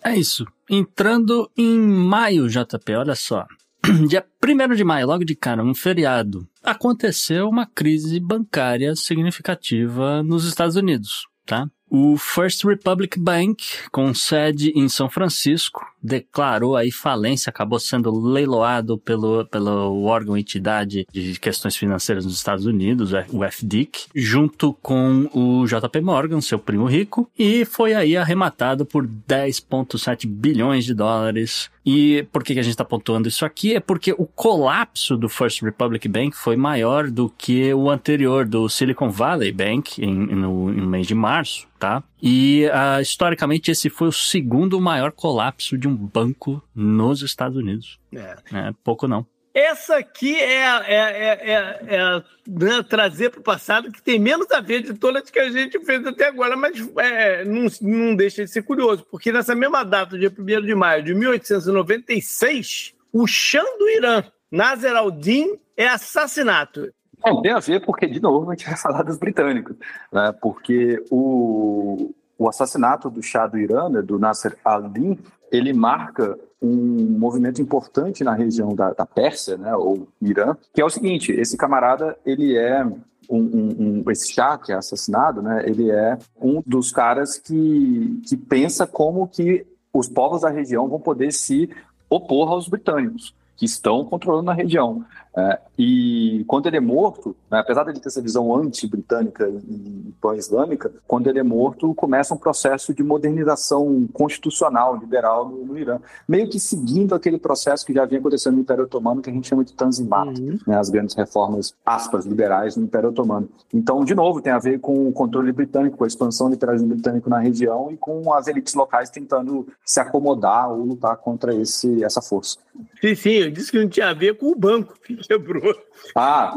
É isso. Entrando em maio, JP, olha só. Dia 1 de maio, logo de cara, um feriado, aconteceu uma crise bancária significativa nos Estados Unidos, tá? O First Republic Bank, com sede em São Francisco, declarou aí falência, acabou sendo leiloado pelo, pelo órgão entidade de questões financeiras nos Estados Unidos, o FDIC, junto com o JP Morgan, seu primo rico, e foi aí arrematado por 10,7 bilhões de dólares. E por que a gente está pontuando isso aqui? É porque o colapso do First Republic Bank foi maior do que o anterior, do Silicon Valley Bank, em, no, no mês de março, tá? E uh, historicamente esse foi o segundo maior colapso de um banco nos Estados Unidos. É, é pouco não. Essa aqui é, é, é, é, é né, trazer para o passado que tem menos a ver de todas que a gente fez até agora, mas é, não, não deixa de ser curioso, porque nessa mesma data, dia 1 de maio de 1896, o Shah do Irã, Nasser al-Din, é assassinato. Não, tem a ver porque, de novo, a gente vai falar dos britânicos, né? porque o, o assassinato do Shah do Irã, né, do Nasser al-Din, ele marca um movimento importante na região da, da Pérsia, né, ou Irã, que é o seguinte, esse camarada, ele é um, um, um, esse Shah que é assassinado, né, ele é um dos caras que, que pensa como que os povos da região vão poder se opor aos britânicos que estão controlando a região. É, e quando ele é morto, né, apesar de ele ter essa visão anti-britânica e pan-islâmica, quando ele é morto, começa um processo de modernização constitucional, liberal no, no, Irã, meio que seguindo aquele processo que já vinha acontecendo no Império Otomano, que a gente chama de Tanzimat, uhum. né, as grandes reformas, aspas, liberais no Império Otomano. Então, de novo, tem a ver com o controle britânico, com a expansão do imperialismo britânico na região e com as elites locais tentando se acomodar ou lutar contra esse, essa força. Sim, sim, eu disse que não tinha a ver com o banco quebrou. Ah,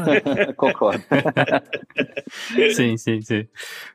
concordo. sim, sim, sim.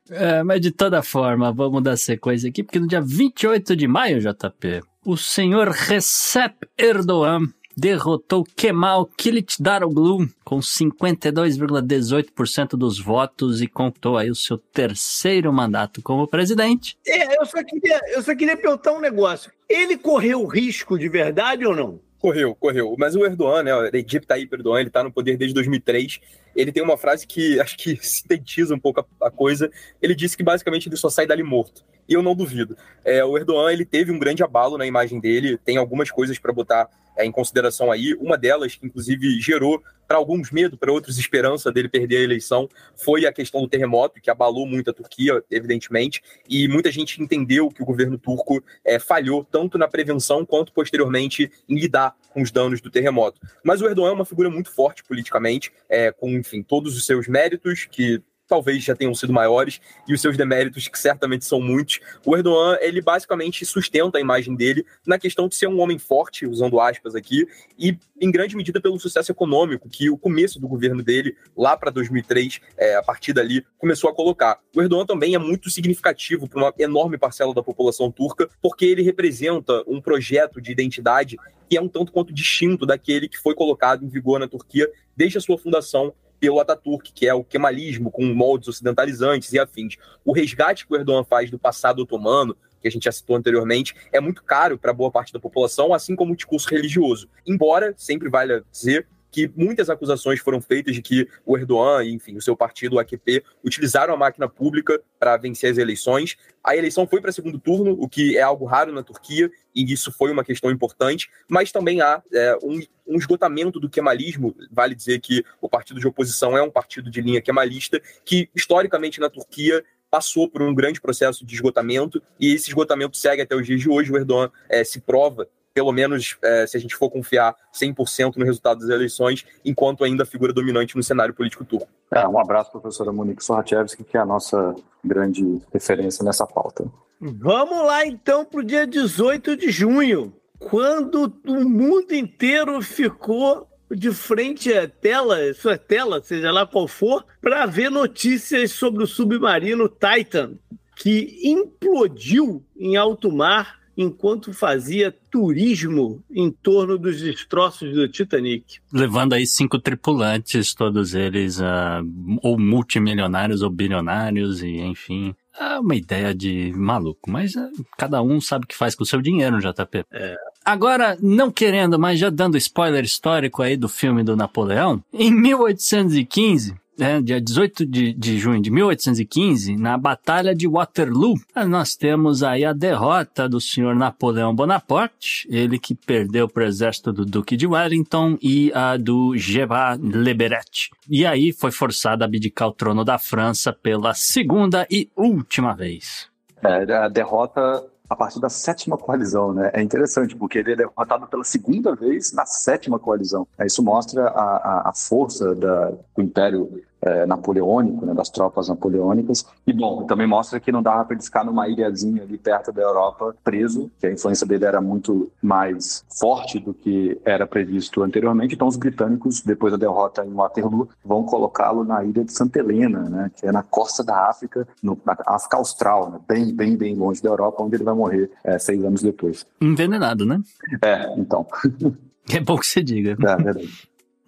É, mas de toda forma, vamos dar sequência aqui, porque no dia 28 de maio, JP, o senhor Recep Erdogan derrotou Kemal Kılıçdaroğlu com 52,18% dos votos e contou aí o seu terceiro mandato como presidente. É, eu só queria, eu só queria perguntar um negócio. Ele correu risco de verdade ou não? Correu, correu. Mas o Erdogan, né, o Recep Tayyip Erdogan, ele tá no poder desde 2003. Ele tem uma frase que acho que sintetiza um pouco a, a, coisa. Ele disse que basicamente ele só sai dali morto. E eu não duvido. É, o Erdogan ele teve um grande abalo na imagem dele, tem algumas coisas para botar é, em consideração aí. Uma delas, que inclusive gerou para alguns medo, para outros esperança dele perder a eleição, foi a questão do terremoto, que abalou muito a Turquia, evidentemente, e muita gente entendeu que o governo turco é, falhou tanto na prevenção quanto posteriormente em lidar com os danos do terremoto. Mas o Erdogan é uma figura muito forte politicamente, é, com, enfim, todos os seus méritos, que talvez já tenham sido maiores, e os seus deméritos, que certamente são muitos. O Erdogan, ele basicamente sustenta a imagem dele na questão de ser um homem forte, usando aspas aqui, e em grande medida pelo sucesso econômico que o começo do governo dele, lá para 2003, é, a partir dali, começou a colocar. O Erdogan também é muito significativo para uma enorme parcela da população turca, porque ele representa um projeto de identidade que é um tanto quanto distinto daquele que foi colocado em vigor na Turquia desde a sua fundação pelo Ataturk, que é o kemalismo com moldes ocidentalizantes e afins. O resgate que o Erdogan faz do passado otomano, que a gente já citou anteriormente, é muito caro para boa parte da população, assim como o discurso religioso. Embora, sempre vale dizer, que muitas acusações foram feitas de que o Erdogan e, enfim, o seu partido, o AKP, utilizaram a máquina pública para vencer as eleições. A eleição foi para segundo turno, o que é algo raro na Turquia, e isso foi uma questão importante, mas também há é, um, um, esgotamento do kemalismo. Vale dizer que o partido de oposição é um partido de linha kemalista, que historicamente na Turquia passou por um grande processo de esgotamento, e esse esgotamento segue até os dias de hoje. O Erdogan é, se prova pelo menos é, se a gente for confiar 100% no resultado das eleições, enquanto ainda figura dominante no cenário político turco. É, um abraço, professora Monique Sorachevski, que é a nossa grande referência nessa pauta. Vamos lá, então, para o dia 18 de junho, quando o mundo inteiro ficou de frente à tela, sua tela, seja lá qual for, para ver notícias sobre o submarino Titan, que implodiu em alto mar enquanto fazia turismo em torno dos destroços do Titanic. Levando aí cinco tripulantes, todos eles uh, ou multimilionários ou bilionários, e enfim. É uma ideia de maluco, mas uh, cada um sabe o que faz com o seu dinheiro, JP. É. Agora, não querendo, mas já dando spoiler histórico aí do filme do Napoleão, em 1815, é, dia 18 de, de junho de 1815, na Batalha de Waterloo, nós temos aí a derrota do senhor Napoleão Bonaparte, ele que perdeu para o exército do Duque de Wellington e a do Gerard Leberet. E aí foi forçado a abdicar o trono da França pela segunda e última vez. É, a derrota a partir da sétima coalizão, né? É interessante, porque ele é derrotado pela segunda vez na sétima coalizão. Isso mostra a, a, a força da, do Império é, napoleônico, né, das tropas napoleônicas. E, bom, também mostra que não dava para ele ficar numa ilhazinha ali perto da Europa preso, que a influência dele era muito mais forte do que era previsto anteriormente. Então, os britânicos, depois da derrota em Waterloo, vão colocá-lo na ilha de Santa Helena, né, que é na costa da África, no, na África Austral, né, bem, bem, bem longe da Europa, onde ele vai morrer é, seis anos depois. Envenenado, né? É, então. É bom que você diga. É, verdade.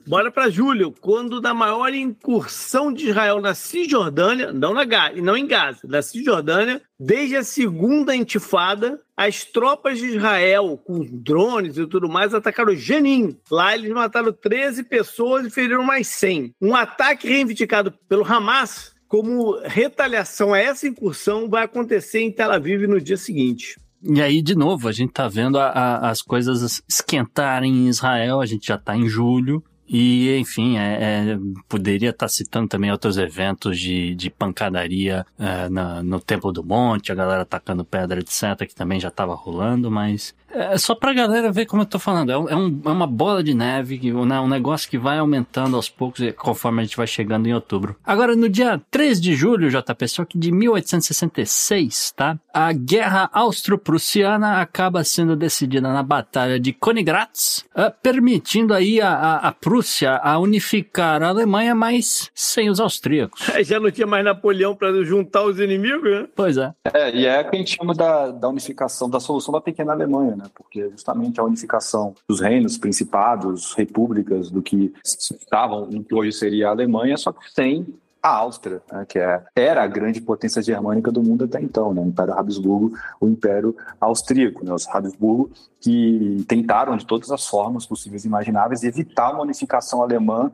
Bora para julho, quando da maior incursão de Israel na Cisjordânia, não, na Gaza, não em Gaza, na Cisjordânia, desde a segunda intifada, as tropas de Israel, com drones e tudo mais, atacaram Jenin. Lá eles mataram 13 pessoas e feriram mais 100. Um ataque reivindicado pelo Hamas como retaliação a essa incursão vai acontecer em Tel Aviv no dia seguinte. E aí, de novo, a gente tá vendo a, a, as coisas esquentarem em Israel, a gente já tá em julho, e, enfim, é, é, poderia estar tá citando também outros eventos de, de pancadaria é, na, no Templo do Monte, a galera atacando pedra, etc., que também já estava rolando, mas é só pra galera ver como eu tô falando. É, um, é uma bola de neve, né, um negócio que vai aumentando aos poucos conforme a gente vai chegando em outubro. Agora, no dia 3 de julho, JP, só que de 1866, tá? A guerra austro-prussiana acaba sendo decidida na Batalha de Königgrätz, uh, permitindo aí a, a, a, Prússia a unificar a Alemanha, mas sem os austríacos. Já não tinha mais Napoleão para juntar os inimigos, né? Pois é. É, e é o que a gente chama da, da unificação, da solução da pequena Alemanha né? porque justamente a unificação dos reinos, principados, repúblicas, do que estavam, no que hoje seria a Alemanha, só que sem a Áustria, né, que é, era a grande potência germânica do mundo até então, né, o Império Habsburgo, o Império Austríaco. Né, os Habsburgo que tentaram de todas as formas possíveis e imagináveis evitar uma unificação alemã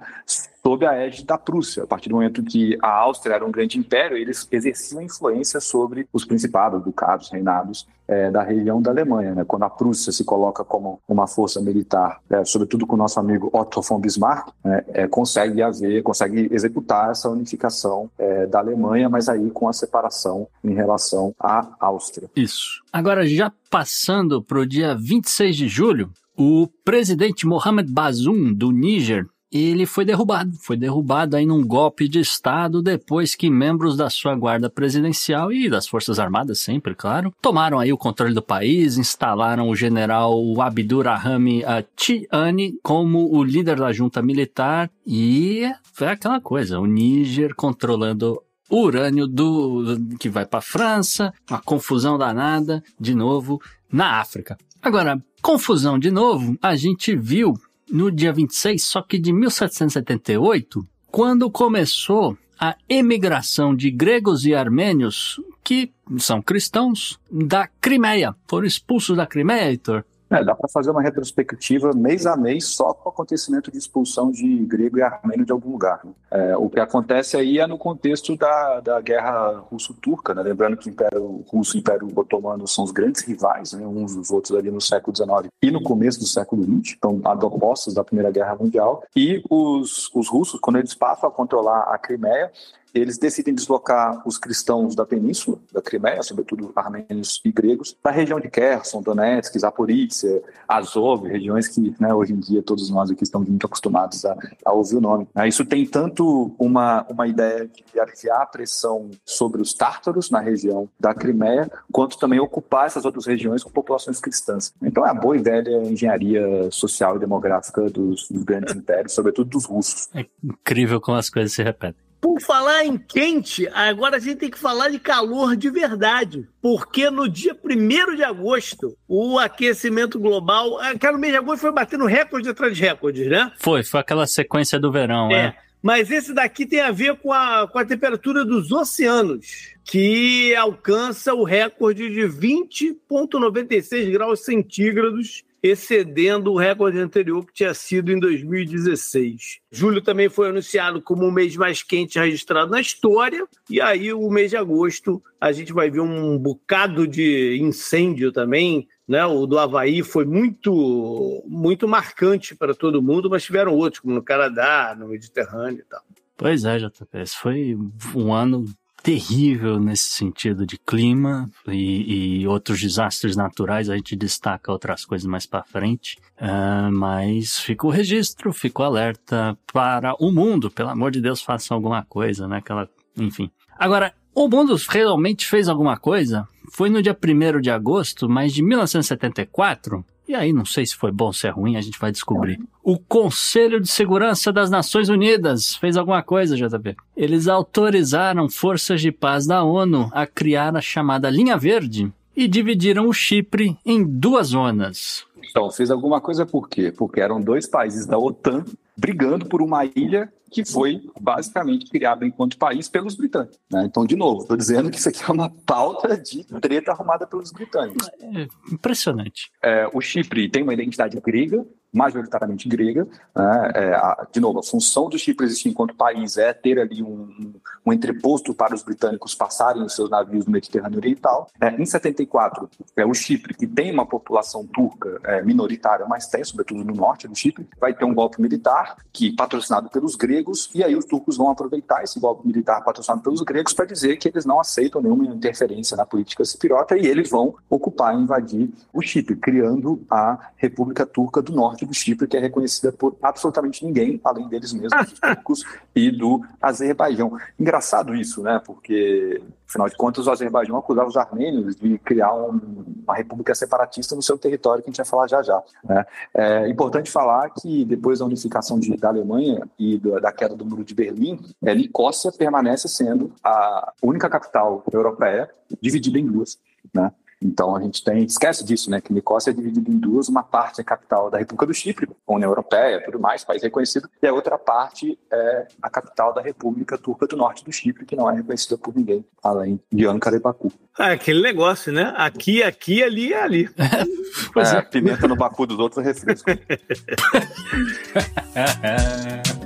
sob a égide da Prússia. A partir do momento que a Áustria era um grande império, eles exerciam influência sobre os principados, ducados, reinados é, da região da Alemanha. Né? Quando a Prússia se coloca como uma força militar, é, sobretudo com o nosso amigo Otto von Bismarck, é, consegue haver, consegue executar essa unificação da Alemanha, mas aí com a separação em relação à Áustria. Isso. Agora, já passando para o dia 26 de julho, o presidente Mohamed Bazoum, do Níger, ele foi derrubado. Foi derrubado aí num golpe de Estado depois que membros da sua guarda presidencial e das Forças Armadas, sempre, claro, tomaram aí o controle do país, instalaram o general Abdurrahman Tiani como o líder da junta militar e foi aquela coisa, o Níger controlando urânio do que vai para a França, uma confusão danada, de novo, na África. Agora, confusão de novo, a gente viu no dia 26, só que de 1778, quando começou a emigração de gregos e armênios, que são cristãos, da Crimeia. Foram expulsos da Crimeia, Heitor? É, dá para fazer uma retrospectiva mês a mês só com o acontecimento de expulsão de grego e armênio de algum lugar. Né? É, o que acontece aí é no contexto da, da guerra russo-turca, né? lembrando que o Império Russo e o Império Otomano são os grandes rivais, né? uns dos outros ali no século XIX e no começo do século XX, então opostos da Primeira Guerra Mundial, e os, os russos, quando eles passam a controlar a Crimeia, eles decidem deslocar os cristãos da península, da Crimeia, sobretudo armênios e gregos, para a região de Kherson, Donetsk, Zaporizhia, Azov, regiões que né, hoje em dia todos nós aqui estamos muito acostumados a, a ouvir o nome. Né, isso tem tanto uma, uma ideia de aliviar a pressão sobre os tártaros na região da Crimeia, quanto também ocupar essas outras regiões com populações cristãs. Então é a boa e velha engenharia social e demográfica dos, dos grandes impérios, sobretudo dos russos. É incrível como as coisas se repetem. Por falar em quente, agora a gente tem que falar de calor de verdade. Porque no dia 1 de agosto, o aquecimento global. Aquele mês de agosto foi batendo recorde atrás de recorde, né? Foi, foi aquela sequência do verão, é. é. Mas esse daqui tem a ver com a, com a temperatura dos oceanos, que alcança o recorde de 20,96 graus centígrados excedendo o recorde anterior que tinha sido em 2016. Julho também foi anunciado como o mês mais quente registrado na história, e aí o mês de agosto a gente vai ver um bocado de incêndio também. Né? O do Havaí foi muito, muito marcante para todo mundo, mas tiveram outros, como no Canadá, no Mediterrâneo e tal. Pois é, JP, esse foi um ano terrível nesse sentido de clima e, e, outros desastres naturais. A gente destaca outras coisas mais para frente, uh, mas fica o registro, fica o alerta para o mundo. Pelo amor de Deus, façam alguma coisa, né? Aquela, enfim. Agora, o mundo realmente fez alguma coisa? Foi no dia 1 de agosto, mas de 1974, e aí, não sei se foi bom se é ruim, a gente vai descobrir. O Conselho de Segurança das Nações Unidas fez alguma coisa, JB. Eles autorizaram forças de paz da ONU a criar a chamada Linha Verde e dividiram o Chipre em duas zonas. Então, fez alguma coisa por quê? Porque eram dois países da OTAN brigando por uma ilha que foi basicamente criada enquanto país pelos britânicos. Né? Então, de novo, estou dizendo que isso aqui é uma pauta de treta arrumada pelos britânicos. É impressionante. É, o Chipre tem uma identidade grega, majoritariamente grega. Né? É, a, de novo, a função do Chipre existir enquanto país é ter ali um, um entreposto para os britânicos passarem os seus navios no Mediterrâneo Oriental. É, em 74, é o Chipre, que tem uma população turca é, minoritária, mas tem, sobretudo no norte do Chipre, vai ter um golpe militar que patrocinado pelos gregos, e aí os turcos vão aproveitar esse golpe militar patrocinado pelos gregos para dizer que eles não aceitam nenhuma interferência na política cipriota e eles vão ocupar e invadir o Chipre, criando a República Turca do Norte do Chipre, que é reconhecida por absolutamente ninguém, além deles mesmos, os turcos e do Azerbaijão. Engraçado isso, né? Porque, afinal de contas, o Azerbaijão acusava os armênios de criar um, uma república separatista no seu território, que a gente vai falar já já. Né? É importante falar que, depois da unificação de, da Alemanha e da, da queda do Muro de Berlim, é, Nicócia permanece sendo a única capital europeia dividida em duas. Né? Então a gente tem, esquece disso, né? Que Nicósia é dividida em duas, uma parte é capital da República do Chipre, União Europeia, tudo mais, país reconhecido, e a outra parte é a capital da República Turca do Norte do Chipre, que não é reconhecida por ninguém, além de Ankara e Baku. Ah, aquele negócio, né? Aqui, aqui, ali, ali. é, pimenta no Baku dos outros é refresco.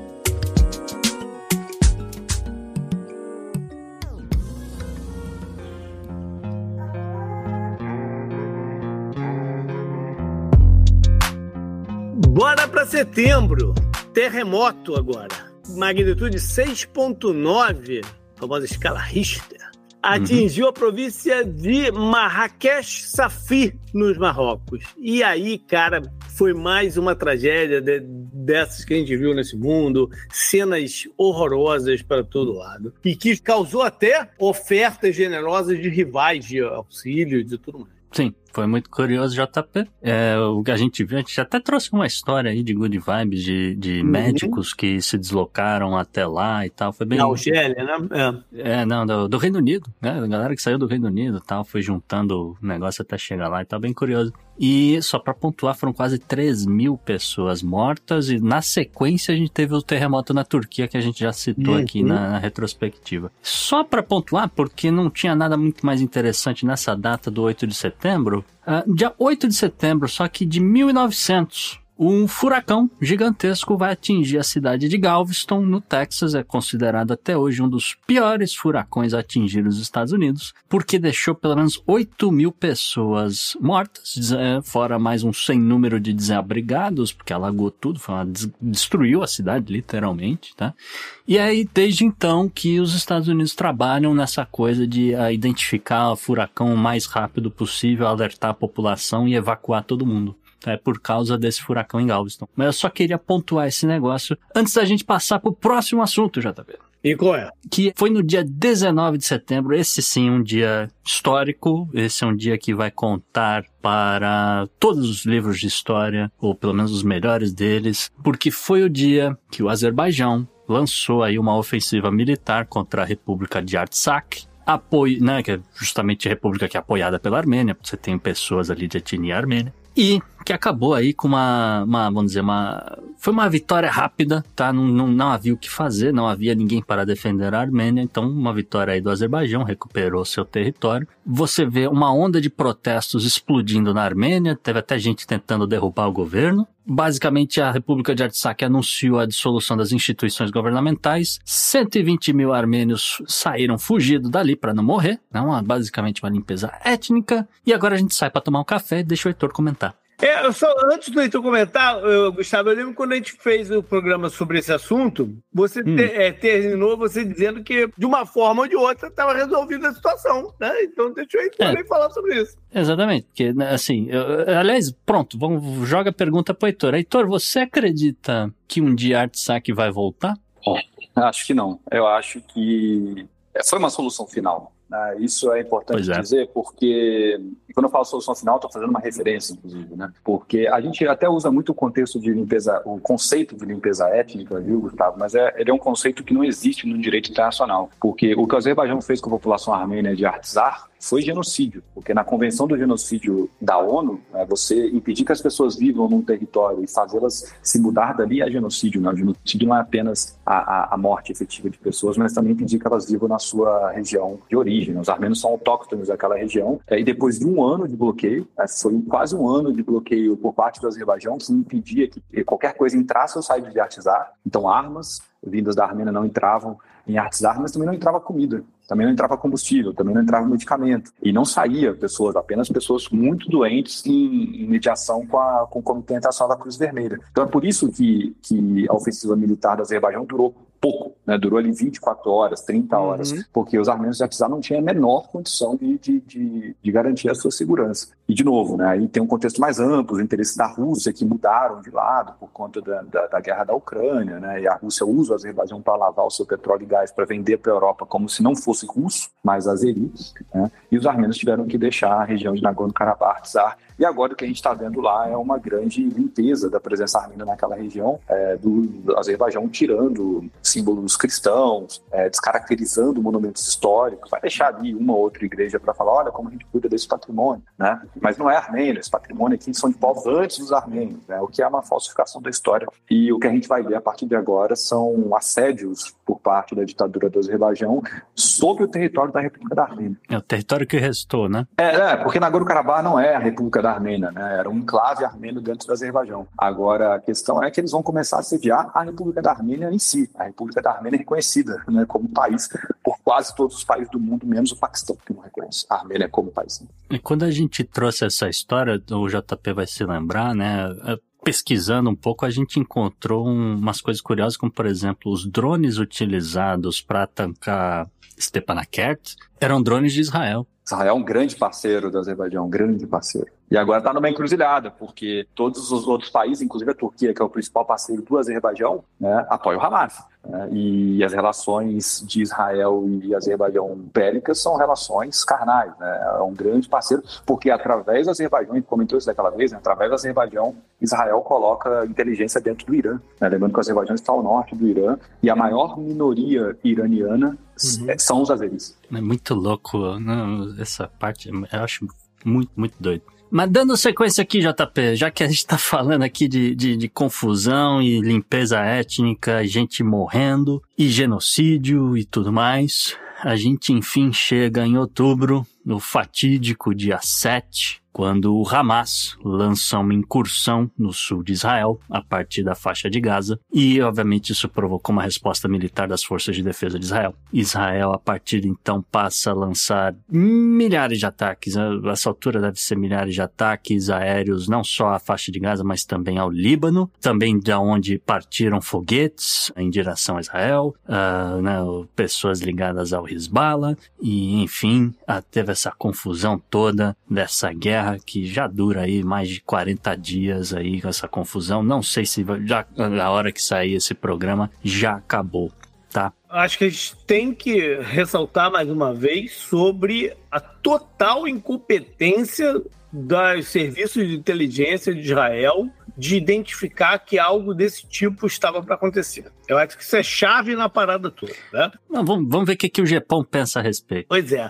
para setembro. Terremoto agora. Magnitude 6.9, famosa escala Richter. Atingiu uhum. a província de Marrakech Safi, nos Marrocos. E aí, cara, foi mais uma tragédia de, dessas que a gente viu nesse mundo, cenas horrorosas para todo lado. E que causou até ofertas generosas de rivais de auxílio e de tudo mais. Sim, foi muito curioso, JP. É, o que a gente viu, a gente até trouxe uma história aí de good vibes, de, de uhum. médicos que se deslocaram até lá e tal. Foi bem. Na Argélia, né? É, é não, do, do, Reino Unido, né? A galera que saiu do Reino Unido e tal, foi juntando o negócio até chegar lá e tal, bem curioso. E só para pontuar, foram quase 3 mil pessoas mortas, e na sequência a gente teve o terremoto na Turquia, que a gente já citou uhum. aqui na, na, retrospectiva. Só para pontuar, porque não tinha nada muito mais interessante nessa data do 8 de setembro, uh, dia 8 de setembro, só que de 1900, um furacão gigantesco vai atingir a cidade de Galveston, no Texas. É considerado até hoje um dos piores furacões a atingir os Estados Unidos, porque deixou pelo menos 8 mil pessoas mortas, é, fora mais um sem número de desabrigados, porque alagou tudo, uma, destruiu a cidade, literalmente, tá? E aí, desde então, que os Estados Unidos trabalham nessa coisa de uh, identificar o furacão o mais rápido possível, alertar a população e evacuar todo mundo é, por causa desse furacão em Galveston. Mas eu só queria pontuar esse negócio antes da gente passar para o próximo assunto, JB. E qual é? Que foi no dia 19 de setembro, esse sim um dia histórico, esse é um dia que vai contar para todos os livros de história, ou pelo menos os melhores deles, porque foi o dia que o Azerbaijão lançou aí uma ofensiva militar contra a República de Artsakh, apoio, né, que é justamente a república que é apoiada pela Armênia, você tem pessoas ali de etnia armênia, e que acabou aí com uma, uma, vamos dizer, uma. Foi uma vitória rápida, tá? Não, não, não havia o que fazer, não havia ninguém para defender a Armênia, então uma vitória aí do Azerbaijão, recuperou seu território. Você vê uma onda de protestos explodindo na Armênia, teve até gente tentando derrubar o governo. Basicamente, a República de Artsakh anunciou a dissolução das instituições governamentais. 120 mil armênios saíram fugidos dali para não morrer. Não, basicamente uma limpeza étnica. E agora a gente sai para tomar um café e deixa o Heitor comentar. É, eu só, antes do Heitor comentar, eu, Gustavo, eu lembro quando a gente fez o programa sobre esse assunto, você hum. te, é, terminou você dizendo que, de uma forma ou de outra, estava resolvida a situação, né? Então deixa o Heitor é. falar sobre isso. Exatamente, porque, né, assim, eu, aliás, pronto, vamos, joga a pergunta para o Heitor. Heitor, você acredita que um dia a Artsac vai voltar? acho que não. Eu acho que foi uma solução final. Né? Isso é importante é. dizer, porque quando eu falo solução final, estou fazendo uma referência, inclusive, né? Porque a gente até usa muito o contexto de limpeza, o conceito de limpeza étnica, viu, Gustavo? Mas é, ele é um conceito que não existe no direito internacional. Porque o que o Azerbaijão fez com a população armênia de Artsar foi genocídio, porque na Convenção do Genocídio da ONU, né, você impedir que as pessoas vivam num território e fazê-las se mudar dali é genocídio. Né? O genocídio não é apenas a, a, a, morte efetiva de pessoas, mas também impedir que elas vivam na sua região de origem. Os armênios são autóctonos daquela região. E depois de um ano de bloqueio, né, foi quase um ano de bloqueio por parte do Azerbaijão, que impedia que qualquer coisa entrasse ou saísse de Artizar. Então, armas vindas da Armênia não entravam em Artizar, mas também não entrava comida também não entrava combustível, também não entrava medicamento. E não saía pessoas, apenas pessoas muito doentes em, em mediação com, a, com o Comitê Internacional da Cruz Vermelha. Então é por isso que, que a ofensiva militar do Azerbaijão durou pouco, né? durou ali 24 horas, 30 uhum. horas, uhum. porque os armênios de Atizar não tinham a menor condição de, de, de, de, garantir a sua segurança. E, de novo, né? aí tem um contexto mais amplo, os interesses da Rússia que mudaram de lado por conta da, da, da guerra da Ucrânia, né? e a Rússia usa o Azerbaijão para lavar o seu petróleo e gás para vender para a Europa como se não fosse russo, mas azeri, né? e os armênios tiveram que deixar a região de Nagorno-Karabakh, e agora o que a gente está vendo lá é uma grande limpeza da presença armênia naquela região, é, do, Azerbaijão tirando símbolos cristãos, é, descaracterizando monumentos históricos, vai deixar ali uma ou outra igreja para falar, olha como a gente cuida desse patrimônio, né? Mas não é armênio, esse patrimônio aqui são de povos antes dos armênios, né? O que é uma falsificação da história. E o que a gente vai ver a partir de agora são assédios por parte da ditadura do Azerbaijão sobre o território da República da Armênia. É o território que restou, né? É, é porque Nagorno-Karabakh não é a República da Armênia, né? Era um enclave armênio dentro do Azerbaijão. Agora, a questão é que eles vão começar a sediar a República da Armênia em si. A República da Armênia é reconhecida né, como país por quase todos os países do mundo, menos o Paquistão, que não reconhece a Armênia como país. Né? E quando a gente trouxe essa história, o JP vai se lembrar, né? Pesquisando um pouco, a gente encontrou umas coisas curiosas, como por exemplo, os drones utilizados para tancar Stepanakert eram drones de Israel. Israel é um grande parceiro do Azerbaijão, um grande parceiro. E agora está numa encruzilhada, porque todos os outros países, inclusive a Turquia, que é o principal parceiro do Azerbaijão, né, apoiam o Hamas. Né, e as relações de Israel e Azerbaijão bélicas são relações carnais. Né, é um grande parceiro, porque através do Azerbaijão, gente comentou isso daquela vez, né, através do Azerbaijão, Israel coloca inteligência dentro do Irã. Né, lembrando que o Azerbaijão está ao norte do Irã, e a maior minoria iraniana uhum. são os azeris. É muito louco essa parte, eu acho muito, muito doido. Mas dando sequência aqui, JP, já que a gente tá falando aqui de, de, de, confusão e limpeza étnica, gente morrendo e genocídio e tudo mais, a gente enfim chega em outubro, no fatídico dia 7, quando o Hamas lança uma incursão no sul de Israel, a partir da faixa de Gaza, e obviamente isso provocou uma resposta militar das forças de defesa de Israel. Israel, a partir de então, passa a lançar milhares de ataques, a essa altura deve ser milhares de ataques aéreos, não só à faixa de Gaza, mas também ao Líbano, também de onde partiram foguetes em direção a Israel, uh, né, pessoas ligadas ao Hezbollah, e enfim, teve essa confusão toda dessa guerra guerra que já dura aí mais de 40 dias aí com essa confusão. Não sei se já na hora que sair esse programa já acabou, tá? Acho que a gente tem que ressaltar mais uma vez sobre a total incompetência dos serviços de inteligência de Israel de identificar que algo desse tipo estava para acontecer. Eu acho que isso é chave na parada toda, né? Não, vamos, vamos ver o que, que o Japão pensa a respeito. Pois é.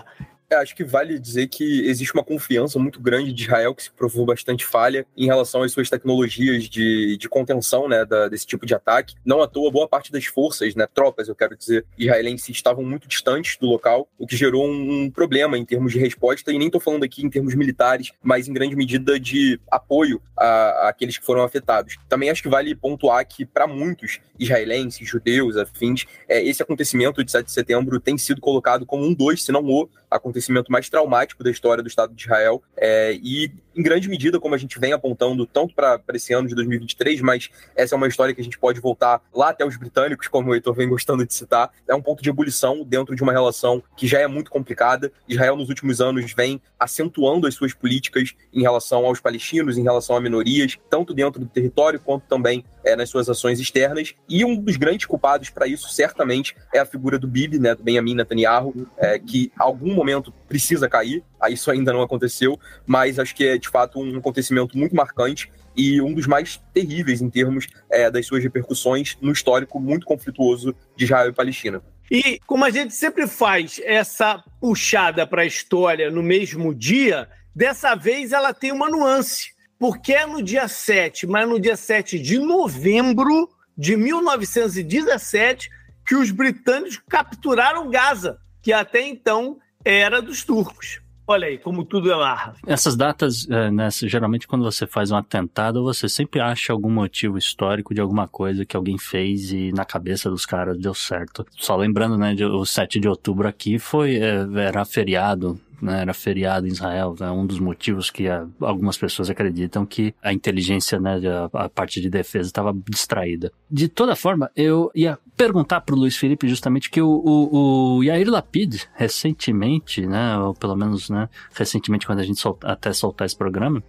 É, acho que vale dizer que existe uma confiança muito grande de Israel, que se provou bastante falha em relação às suas tecnologias de, de contenção né, da, desse tipo de ataque. Não à toa, boa parte das forças, né, tropas, eu quero dizer, israelenses estavam muito distantes do local, o que gerou um, problema em termos de resposta, e nem estou falando aqui em termos militares, mas em grande medida de apoio àqueles que foram afetados. Também acho que vale pontuar que, para muitos israelenses, judeus, afins, é, esse acontecimento de 7 de setembro tem sido colocado como um dos, se não o acontecimento mais traumático da história do Estado de Israel. É, e, em grande medida, como a gente vem apontando tanto para esse ano de 2023, mas essa é uma história que a gente pode voltar lá até os britânicos, como o Heitor vem gostando de citar, é um ponto de ebulição dentro de uma relação que já é muito complicada. Israel, nos últimos anos, vem acentuando as suas políticas em relação aos palestinos, em relação a minorias, tanto dentro do território quanto também é, nas suas ações externas. E um dos grandes culpados para isso, certamente, é a figura do Bibi, né, do Benjamin Netanyahu, é, que algum momento precisa cair. Isso ainda não aconteceu, mas acho que é de fato um acontecimento muito marcante e um dos mais terríveis em termos é, das suas repercussões no histórico muito conflituoso de Israel e Palestina. E como a gente sempre faz essa puxada para a história no mesmo dia, dessa vez ela tem uma nuance porque é no dia 7, mas no dia 7 de novembro de 1917 que os britânicos capturaram Gaza, que até então era dos turcos. Olha aí, como tudo é larva. Essas datas, é, né, geralmente quando você faz um atentado, você sempre acha algum motivo histórico de alguma coisa que alguém fez e na cabeça dos caras deu certo. Só lembrando, né, o 7 de outubro aqui foi, é, era feriado né, era feriado em Israel, é né, um dos motivos que a, algumas pessoas acreditam que a inteligência, né, a, a parte de defesa estava distraída. De toda forma, eu ia perguntar para o Luiz Felipe justamente que o, o, o Yair Lapid, recentemente, né, ou pelo menos, né, recentemente quando a gente solta, até soltar esse programa,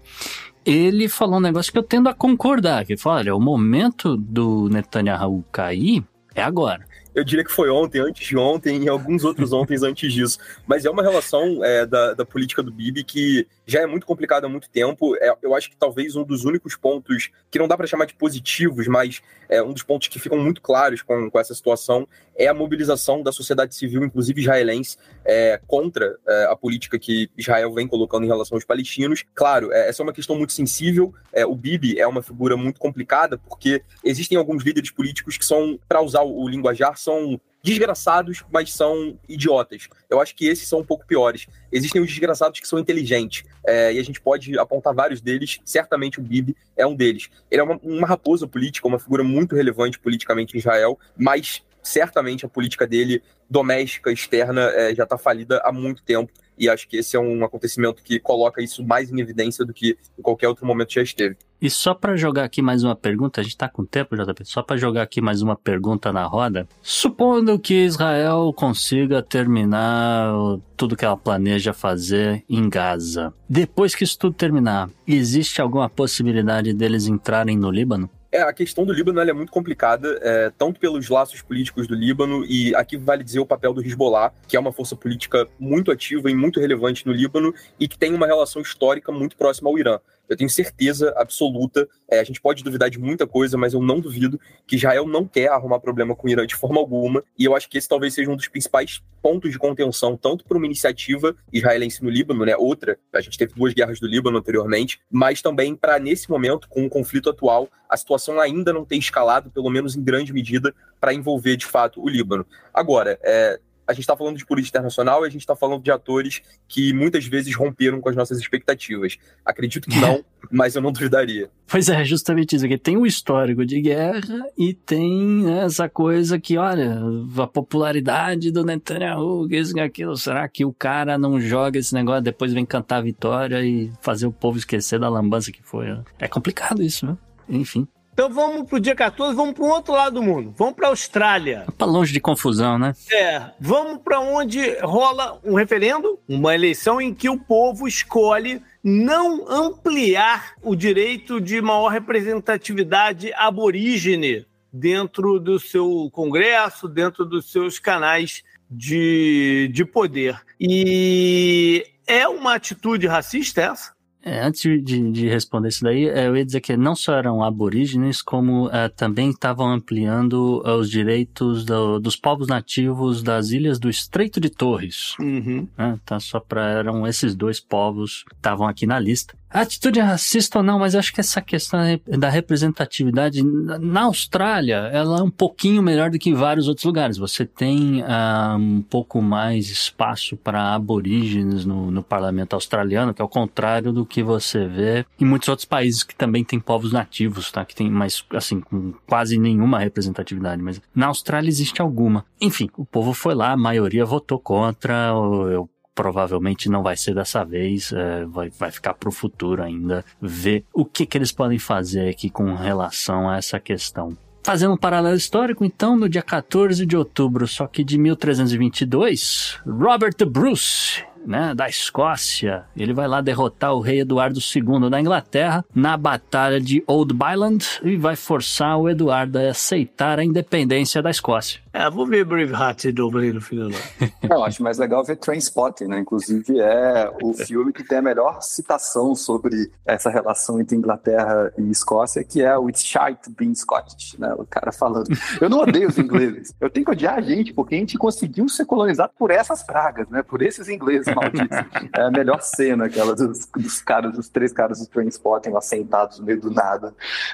ele falou um negócio que eu tendo a concordar, que fala, olha, o momento do Netanyahu cair é agora eu diria que foi ontem, antes de ontem e alguns outros ontem antes disso. Mas é uma relação é, da, da política do Bibi que já é muito complicado há muito tempo. É, eu acho que talvez um dos únicos pontos que não dá para chamar de positivos, mas é um dos pontos que ficam muito claros com, com essa situação é a mobilização da sociedade civil, inclusive israelense, é, contra é, a política que Israel vem colocando em relação aos palestinos. Claro, é, essa é uma questão muito sensível. É, o Bibi é uma figura muito complicada porque existem alguns líderes políticos que são, para usar o, o linguajar, são desgraçados, mas são idiotas. Eu acho que esses são um pouco piores. Existem os desgraçados que são inteligentes, é, e a gente pode apontar vários deles. Certamente o Bibi é um deles. Ele é uma, uma raposa política, uma figura muito relevante politicamente em Israel, mas certamente a política dele doméstica, externa, é, já está falida há muito tempo. E acho que esse é um acontecimento que coloca isso mais em evidência do que em qualquer outro momento já esteve. E só para jogar aqui mais uma pergunta, a gente tá com tempo, JP? Só para jogar aqui mais uma pergunta na roda. Supondo que Israel consiga terminar tudo que ela planeja fazer em Gaza. Depois que isso tudo terminar, existe alguma possibilidade deles entrarem no Líbano? É, a questão do Líbano é muito complicada, é, tanto pelos laços políticos do Líbano, e aqui vale dizer o papel do Hezbollah, que é uma força política muito ativa e muito relevante no Líbano, e que tem uma relação histórica muito próxima ao Irã. Eu tenho certeza absoluta, é, a gente pode duvidar de muita coisa, mas eu não duvido que Israel não quer arrumar problema com o Irã de forma alguma, e eu acho que esse talvez seja um dos principais pontos de contenção, tanto para uma iniciativa israelense no Líbano, né, outra, a gente teve duas guerras do Líbano anteriormente, mas também para, nesse momento, com o conflito atual, a situação ainda não ter escalado, pelo menos em grande medida, para envolver, de fato, o Líbano. Agora, é, a gente está falando de política internacional e a gente está falando de atores que muitas vezes romperam com as nossas expectativas. Acredito que não, mas eu não duvidaria. Pois é, justamente isso. Aqui tem o histórico de guerra e tem essa coisa que, olha, a popularidade do Netanyahu, isso e aquilo. Será que o cara não joga esse negócio, depois vem cantar a vitória e fazer o povo esquecer da lambança que foi? Né? É complicado isso, né? Enfim. Então vamos pro dia 14, vamos pro outro lado do mundo. Vamos pra Austrália. Pra longe de confusão, né? É, vamos para onde rola um referendo, uma eleição em que o povo escolhe não ampliar o direito de maior representatividade aborígene dentro do seu congresso, dentro dos seus canais de, de poder. E é uma atitude racista essa? É, antes de, de, responder isso daí, é, eu ia dizer que não só eram aborígenes, como é, também estavam ampliando os direitos do, dos povos nativos das ilhas do Estreito de Torres. Uhum. É, tá, só para eram esses dois povos que estavam aqui na lista. Atitude racista ou não, mas acho que essa questão da representatividade na Austrália, ela é um pouquinho melhor do que em vários outros lugares. Você tem uh, um pouco mais espaço para aborígenes no, no parlamento australiano, que é o contrário do que você vê em muitos outros países que também têm povos nativos, tá? Que tem mais, assim, com quase nenhuma representatividade. Mas na Austrália existe alguma. Enfim, o povo foi lá, a maioria votou contra. Eu provavelmente não vai ser dessa vez, é, vai, vai ficar para o futuro ainda ver o que, que eles podem fazer aqui com relação a essa questão. Fazendo um paralelo histórico, então, no dia 14 de outubro, só que de 1322, Robert Bruce, né, da Escócia. Ele vai lá derrotar o rei Eduardo II da Inglaterra na Batalha de Old Byland e vai forçar o Eduardo a aceitar a independência da Escócia. É, vou ver Braveheart de aí no final. Eu acho mais legal ver Trainspotting, né? Inclusive é o filme que tem a melhor citação sobre essa relação entre Inglaterra e Escócia, que é o It's Shite Being Scottish, né? O cara falando, eu não odeio os ingleses, eu tenho que odiar a gente, porque a gente conseguiu ser colonizado por essas pragas, né? Por esses ingleses É a melhor cena, aquela dos, dos caras, dos três caras do Trainspotting lá sentados no meio do nada,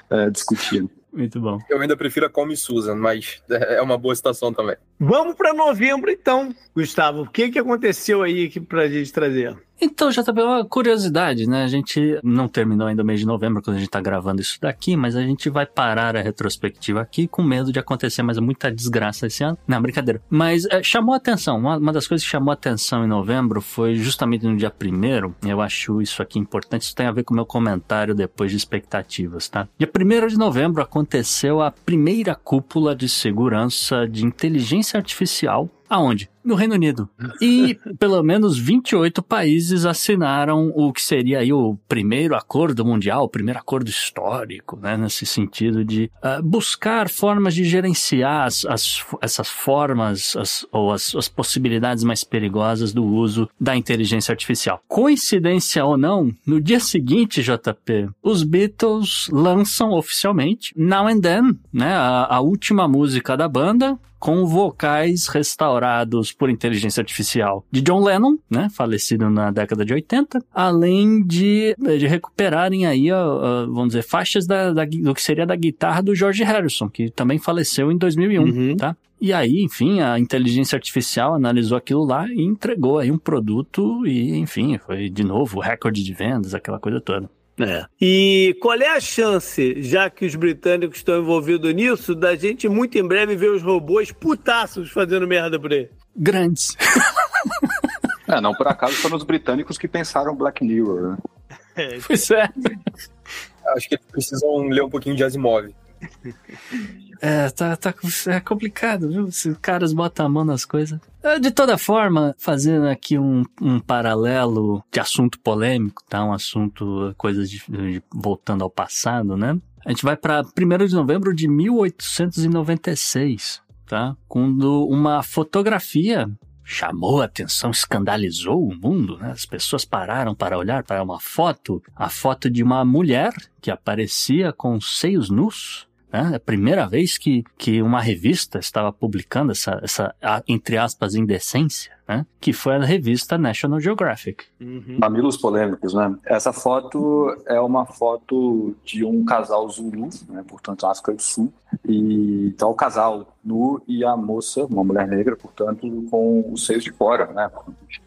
é, discutindo. Muito bom. Eu ainda prefiro a Come Susan, mas é uma boa citação também. Vamos para novembro, então, Gustavo. O que, que aconteceu aí para a gente trazer? Então, já tá uma curiosidade, né? A gente não terminou ainda o mês de novembro quando a gente tá gravando isso daqui, mas a gente vai parar a retrospectiva aqui com medo de acontecer mais muita desgraça esse ano. Não, brincadeira. Mas é, chamou atenção. Uma, uma, das coisas que chamou atenção em novembro foi justamente no dia primeiro. Eu acho isso aqui importante. Isso tem a ver com o meu comentário depois de expectativas, tá? Dia primeiro de novembro aconteceu a primeira cúpula de segurança de inteligência artificial Aonde? No Reino Unido. E pelo menos 28 países assinaram o que seria aí o primeiro acordo mundial, o primeiro acordo histórico, né? Nesse sentido de uh, buscar formas de gerenciar as, as essas formas as, ou as, as possibilidades mais perigosas do uso da inteligência artificial. Coincidência ou não, no dia seguinte, JP, os Beatles lançam oficialmente Now and Then, né? A, a última música da banda, com vocais restaurados por inteligência artificial de John Lennon, né, falecido na década de 80, além de, de recuperarem aí, vamos dizer, faixas da, da, do que seria da guitarra do George Harrison, que também faleceu em 2001, uhum. tá? E aí, enfim, a inteligência artificial analisou aquilo lá e entregou aí um produto e, enfim, foi de novo recorde de vendas, aquela coisa toda. É. E qual é a chance, já que os britânicos estão envolvidos nisso, da gente muito em breve ver os robôs putaços fazendo merda por aí? Grandes. é, não por acaso foram os britânicos que pensaram Black Mirror, né? É. Pois é. Acho que eles precisam ler um pouquinho de Asimov. É, tá, tá é complicado, viu? Se os caras botam a mão nas coisas. De toda forma, fazendo aqui um, um paralelo de assunto polêmico, tá? Um assunto, coisas de, de, voltando ao passado, né? A gente vai para 1 de novembro de 1896, tá? Quando uma fotografia chamou a atenção, escandalizou o mundo, né? As pessoas pararam para olhar para uma foto, a foto de uma mulher que aparecia com seios nus, né? É a primeira vez que, que uma revista estava publicando essa, essa entre aspas, indecência né? Que foi a revista National Geographic. Uhum. Mamilos polêmicos, né? Essa foto é uma foto de um casal Zulu, né? Portanto, África do Sul. E então o casal nu e a moça, uma mulher negra, portanto, com os seios de fora, né?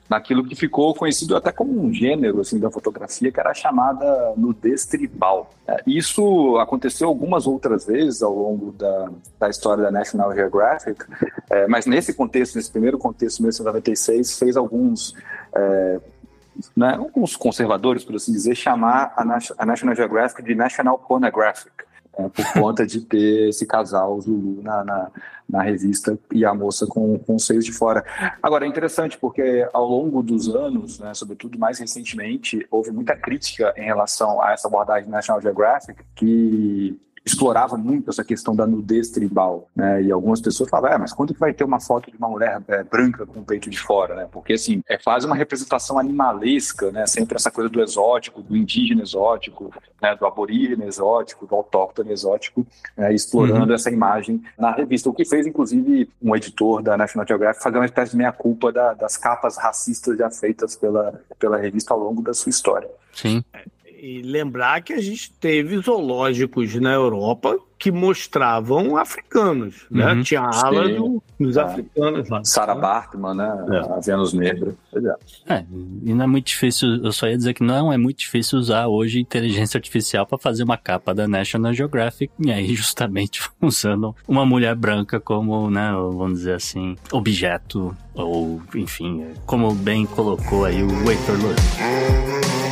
Naquilo que ficou conhecido até como um gênero assim da fotografia que era chamada nudez tribal. É, isso aconteceu algumas outras vezes ao longo da, da história da National Geographic, é, mas nesse contexto, nesse primeiro contexto, 1996 96 fez alguns, é, né, alguns conservadores, por assim dizer, chamar a, National Geographic de National Pornographic, é, por conta de ter esse casal Zulu na, na, na, revista e a moça com, com os seios de fora. Agora, é interessante porque ao longo dos anos, né, sobretudo mais recentemente, houve muita crítica em relação a essa abordagem National Geographic que explorava muito essa questão da nudez tribal, né? E algumas pessoas falavam, é, mas quando que vai ter uma foto de uma mulher é, branca com o peito de fora, né? Porque, assim, é quase uma representação animalesca, né? Sempre essa coisa do exótico, do indígena exótico, né? do aborígene exótico, do autóctone exótico, né? explorando uhum. essa imagem na revista. O que fez, inclusive, um editor da National Geographic fazer uma espécie de meia-culpa da, das capas racistas já feitas pela, pela revista ao longo da sua história. Sim. E lembrar que a gente teve zoológicos na Europa que mostravam africanos, né? Uhum, Tinha a ala do, dos é. africanos lá. Sarah Bartman, né? É. A Vênus Negra. É. é, e não é muito difícil, eu só ia dizer que não é muito difícil usar hoje inteligência artificial para fazer uma capa da National Geographic, e aí justamente usando uma mulher branca como, né, vamos dizer assim, objeto, ou enfim, como bem colocou aí o Heitor Lewis.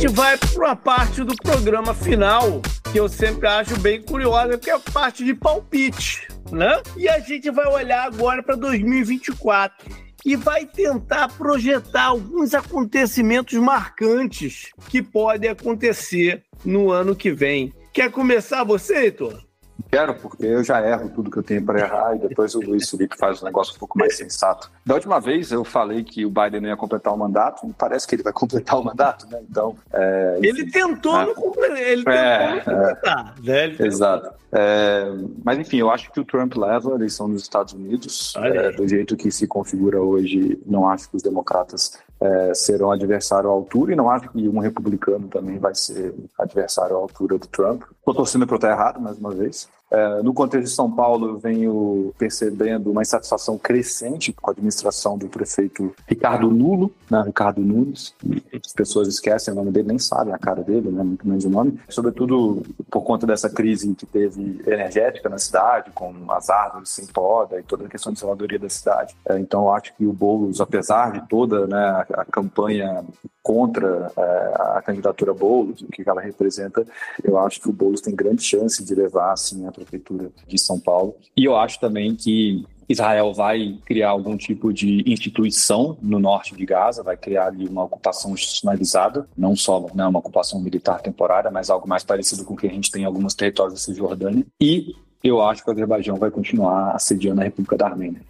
Gente vai para uma parte do programa final que eu sempre acho bem curiosa, que é a parte de palpite, né? E a gente vai olhar agora para 2024 e vai tentar projetar alguns acontecimentos marcantes que podem acontecer no ano que vem. Quer começar você, Heitor? Quero, porque eu já erro tudo que eu tenho para errar e depois o Luiz Felipe faz um negócio um pouco mais sensato. Da última vez eu falei que o Biden não ia completar o mandato, parece que ele vai completar o mandato, né? Então. É, ele tentou é, não completar. Ele é, tentou não completar. É, né? exato. É, mas enfim, eu acho que o Trump leva a eleição nos Estados Unidos. Do jeito que se configura hoje, não acho que os democratas é, serão adversário à altura e não acho que um republicano também vai ser adversário à altura do Trump. Estou torcendo para estar errado, mais uma vez. É, no contexto de São Paulo, eu venho percebendo uma insatisfação crescente com a administração do prefeito Ricardo Nulo, né, Ricardo Nunes. As pessoas esquecem o nome dele, nem sabem a cara dele, né, muito menos o nome. Sobretudo por conta dessa crise que teve energética na cidade, com as árvores sem poda e toda a questão de zeladoria da cidade. É, então, acho que o Boulos, apesar de toda né, a, campanha contra é, a candidatura Boulos, o que ela representa, eu acho que o Boulos tem grande chance de levar assim a prefeitura de São Paulo. E eu acho também que Israel vai criar algum tipo de instituição no norte de Gaza, vai criar ali uma ocupação institucionalizada, não só né, uma ocupação militar temporária, mas algo mais parecido com o que a gente tem em alguns territórios da Cisjordânia. E eu acho que o Azerbaijão vai continuar assediando a República da Armênia.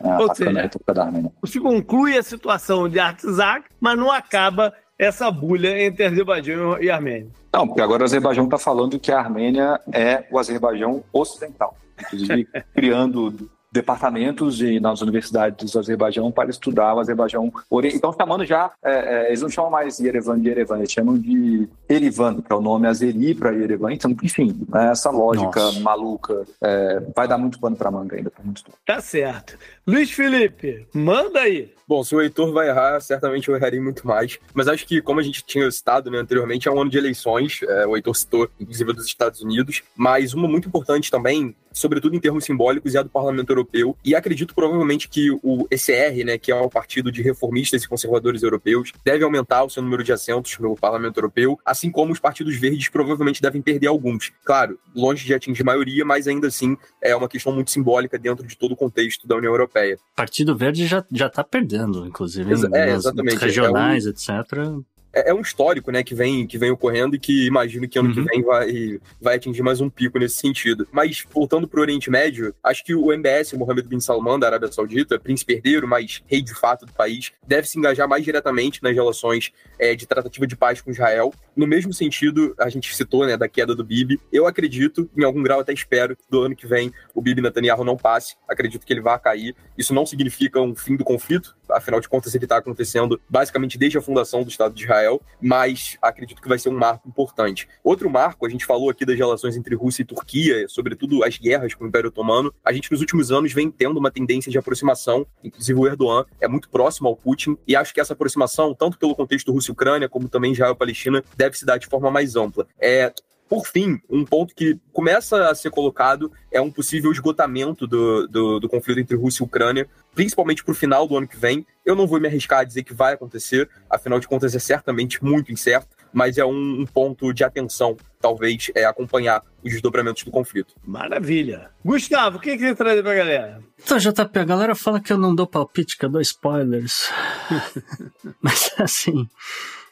É, Ou seja, a República da Armênia. Se conclui a situação de Artsakh, mas não acaba essa bulha entre Azerbaijão e Armênia. Não, porque agora o Azerbaijão está falando que a Armênia é o Azerbaijão ocidental, inclusive criando departamentos de, nas universidades do Azerbaijão para estudar o Azerbaijão Oriental. Então, chamando já, é, é, eles não chamam mais Yerevan de Yerevan, eles chamam de Erivan, que é o nome azeri para Yerevan. Então, enfim, né, essa lógica Nossa. maluca é, vai dar muito pano para manga ainda por muito tempo. Tá certo. Luiz Felipe, manda aí. Bom, se o Heitor vai errar, certamente eu erraria muito mais. Mas acho que, como a gente tinha citado né, anteriormente, é um ano de eleições. É, o Heitor citou, inclusive, dos Estados Unidos. Mas uma muito importante também, sobretudo em termos simbólicos, é a do Parlamento Europeu. E acredito provavelmente que o ECR, né, que é o Partido de Reformistas e Conservadores Europeus, deve aumentar o seu número de assentos no Parlamento Europeu, assim como os partidos verdes provavelmente devem perder alguns. Claro, longe de atingir maioria, mas ainda assim é uma questão muito simbólica dentro de todo o contexto da União Europeia. Partido Verde já, já tá perdendo, inclusive, Exa é, exatamente. regionais, é etc é, é, um histórico, né, que vem, que vem ocorrendo e que imagino que ano uhum. que vem vai, vai atingir mais um pico nesse sentido. Mas, voltando para o Oriente Médio, acho que o MBS, o Mohammed bin Salman, da Arábia Saudita, príncipe herdeiro, mas rei de fato do país, deve se engajar mais diretamente nas relações é, de tratativa de paz com Israel. No mesmo sentido, a gente citou, né, da queda do Bibi. Eu acredito, em algum grau até espero, que do ano que vem o Bibi Netanyahu não passe. Acredito que ele vá cair. Isso não significa um fim do conflito, afinal de contas ele está acontecendo basicamente desde a fundação do Estado de Israel Israel, mas acredito que vai ser um marco importante. Outro marco, a gente falou aqui das relações entre Rússia e Turquia, sobretudo as guerras com o Império Otomano. A gente nos últimos anos vem tendo uma tendência de aproximação, inclusive o Erdogan é muito próximo ao Putin, e acho que essa aproximação, tanto pelo contexto Rússia-Ucrânia, como também Israel-Palestina, deve se dar de forma mais ampla. É, por fim, um ponto que começa a ser colocado é um possível esgotamento do, do, do conflito entre Rússia e Ucrânia, principalmente para o final do ano que vem. Eu não vou me arriscar a dizer que vai acontecer, afinal de contas é certamente muito incerto, mas é um, um ponto de atenção, talvez, é acompanhar os desdobramentos do conflito. Maravilha. Gustavo, o que, que você traz pra galera? Então, JP, a galera fala que eu não dou palpite, que eu dou spoilers. mas assim.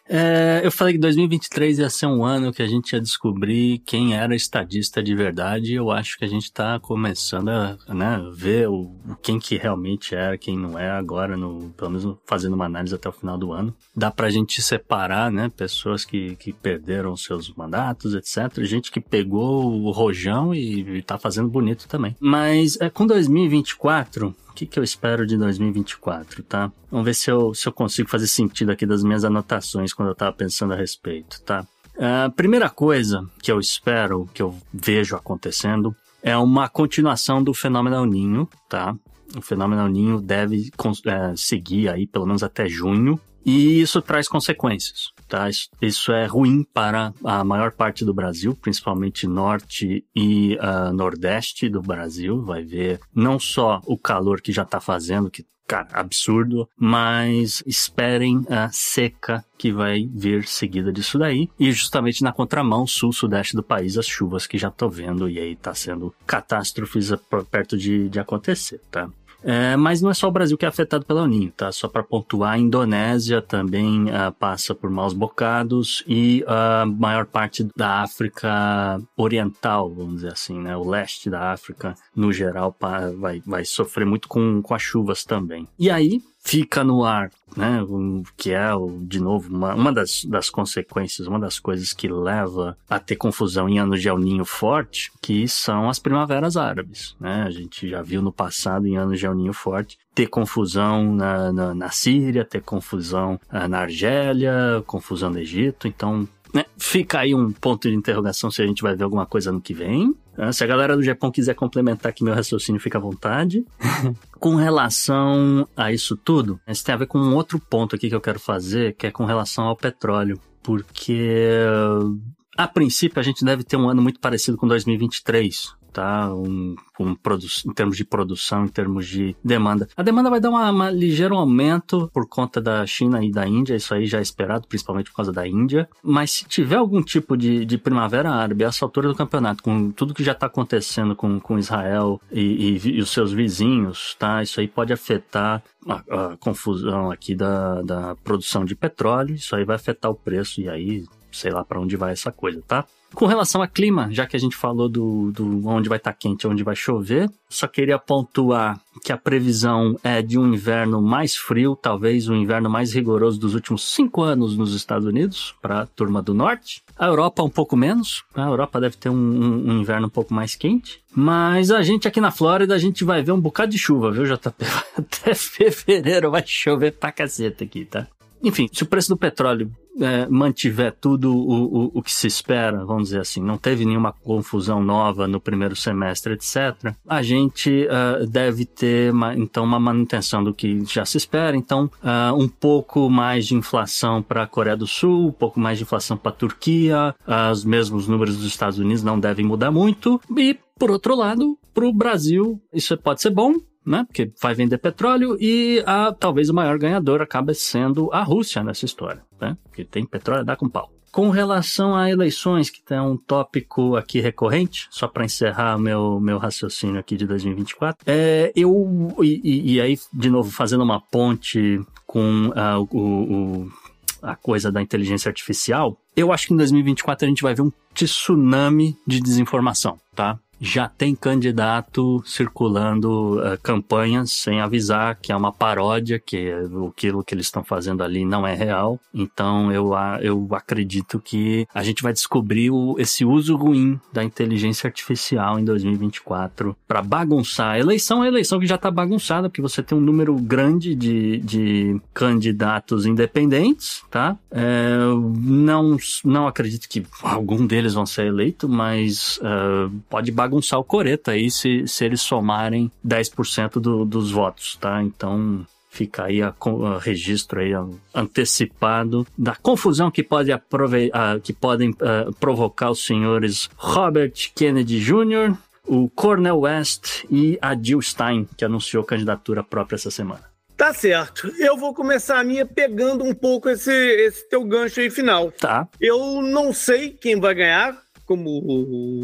É, eu falei que 2023 ia ser um ano que a gente ia descobrir quem era estadista de verdade. Eu acho que a gente está começando a né, ver o, quem que realmente era, quem não é agora, no, pelo menos fazendo uma análise até o final do ano. Dá para a gente separar, né, pessoas que, que perderam seus mandatos, etc. Gente que pegou o rojão e, está fazendo bonito também. Mas é, com 2024 que, que eu espero de 2024, tá? Vamos ver se eu, se eu consigo fazer sentido aqui das minhas anotações quando eu estava pensando a respeito, tá? A primeira coisa que eu espero, que eu vejo acontecendo, é uma continuação do fenômeno Ninho, tá? O fenômeno Ninho deve é, seguir aí pelo menos até junho, e isso traz consequências, tá? Isso é ruim para a maior parte do Brasil, principalmente norte e uh, nordeste do Brasil. Vai ver não só o calor que já está fazendo, que cara, absurdo, mas esperem a seca que vai vir seguida disso daí. E justamente na contramão, sul-sudeste do país, as chuvas que já tô vendo e aí tá sendo catástrofes perto de, de acontecer, tá? É, mas não é só o Brasil que é afetado pelo El tá? Só para pontuar, a Indonésia também uh, passa por maus bocados e a uh, maior parte da África Oriental, vamos dizer assim, né? O leste da África, no geral, vai, vai sofrer muito com, com as chuvas também. E aí, fica no ar, né? Que é, de novo, uma, uma das, das consequências, uma das coisas que leva a ter confusão em anos de El Ninho forte, que são as primaveras árabes, né? A gente já viu no passado, em anos de El Ninho forte, ter confusão na, na, na Síria, ter confusão uh, na Argélia, confusão no Egito, então né? Fica aí um ponto de interrogação se a gente vai ver alguma coisa no que vem. Ah, Se a galera do Japão quiser complementar aqui meu raciocínio, fica à vontade. com relação a isso tudo, isso tem a ver com um outro ponto aqui que eu quero fazer, que é com relação ao petróleo. Porque, a princípio, a gente deve ter um ano muito parecido com 2023 tá? Um, um em termos de produção, em termos de demanda. A demanda vai dar uma ligeiro aumento por conta da China e da Índia, isso aí já é esperado, principalmente por causa da Índia. Mas se tiver algum tipo de, de primavera árabe a essa altura do campeonato, com tudo que já está acontecendo com, com Israel e, e, e os seus vizinhos, tá? Isso aí pode afetar a, a confusão aqui da, da produção de petróleo, isso aí vai afetar o preço e aí sei lá para onde vai essa coisa, tá? Com relação a clima, já que a gente falou do, do onde vai estar tá quente, onde vai chover, só queria pontuar que a previsão é de um inverno mais frio, talvez o inverno mais rigoroso dos últimos cinco anos nos Estados Unidos, para a turma do norte. A Europa um pouco menos, a Europa deve ter um, um, um, inverno um pouco mais quente. Mas a gente aqui na Flórida, a gente vai ver um bocado de chuva, viu, JP? Até fevereiro vai chover pra caceta aqui, tá? Enfim, se o preço do petróleo é, mantiver tudo o, o, o, que se espera, vamos dizer assim, não teve nenhuma confusão nova no primeiro semestre, etc., a gente uh, deve ter, uma, então, uma manutenção do que já se espera. Então, uh, um pouco mais de inflação para a Coreia do Sul, um pouco mais de inflação para a Turquia, uh, os mesmos números dos Estados Unidos não devem mudar muito. E, por outro lado, para o Brasil, isso pode ser bom, né? Porque vai vender petróleo e a, talvez o maior ganhador acabe sendo a Rússia nessa história, né? Porque tem petróleo, dá com pau. Com relação a eleições, que é um tópico aqui recorrente, só para encerrar meu, meu raciocínio aqui de 2024, é, eu, e, e aí, de novo, fazendo uma ponte com uh, o, o, a coisa da inteligência artificial, eu acho que em 2024 a gente vai ver um tsunami de desinformação, tá? Já tem candidato circulando uh, campanhas sem avisar que é uma paródia, que aquilo que eles estão fazendo ali não é real. Então eu, eu acredito que a gente vai descobrir o, esse uso ruim da inteligência artificial em 2024 para bagunçar. A eleição é eleição que já está bagunçada, porque você tem um número grande de, de candidatos independentes, tá? É, não, não acredito que algum deles vão ser eleito, mas uh, pode bagunçar bagunçar o Coreto aí se, se eles somarem 10% do, dos votos, tá? Então fica aí a, a, registro aí antecipado da confusão que pode aprove que podem uh, provocar os senhores Robert Kennedy Jr., o Cornel West e a Jill Stein, que anunciou candidatura própria essa semana. Tá certo. Eu vou começar a minha pegando um pouco esse, esse teu gancho aí final. Tá. Eu não sei quem vai ganhar, como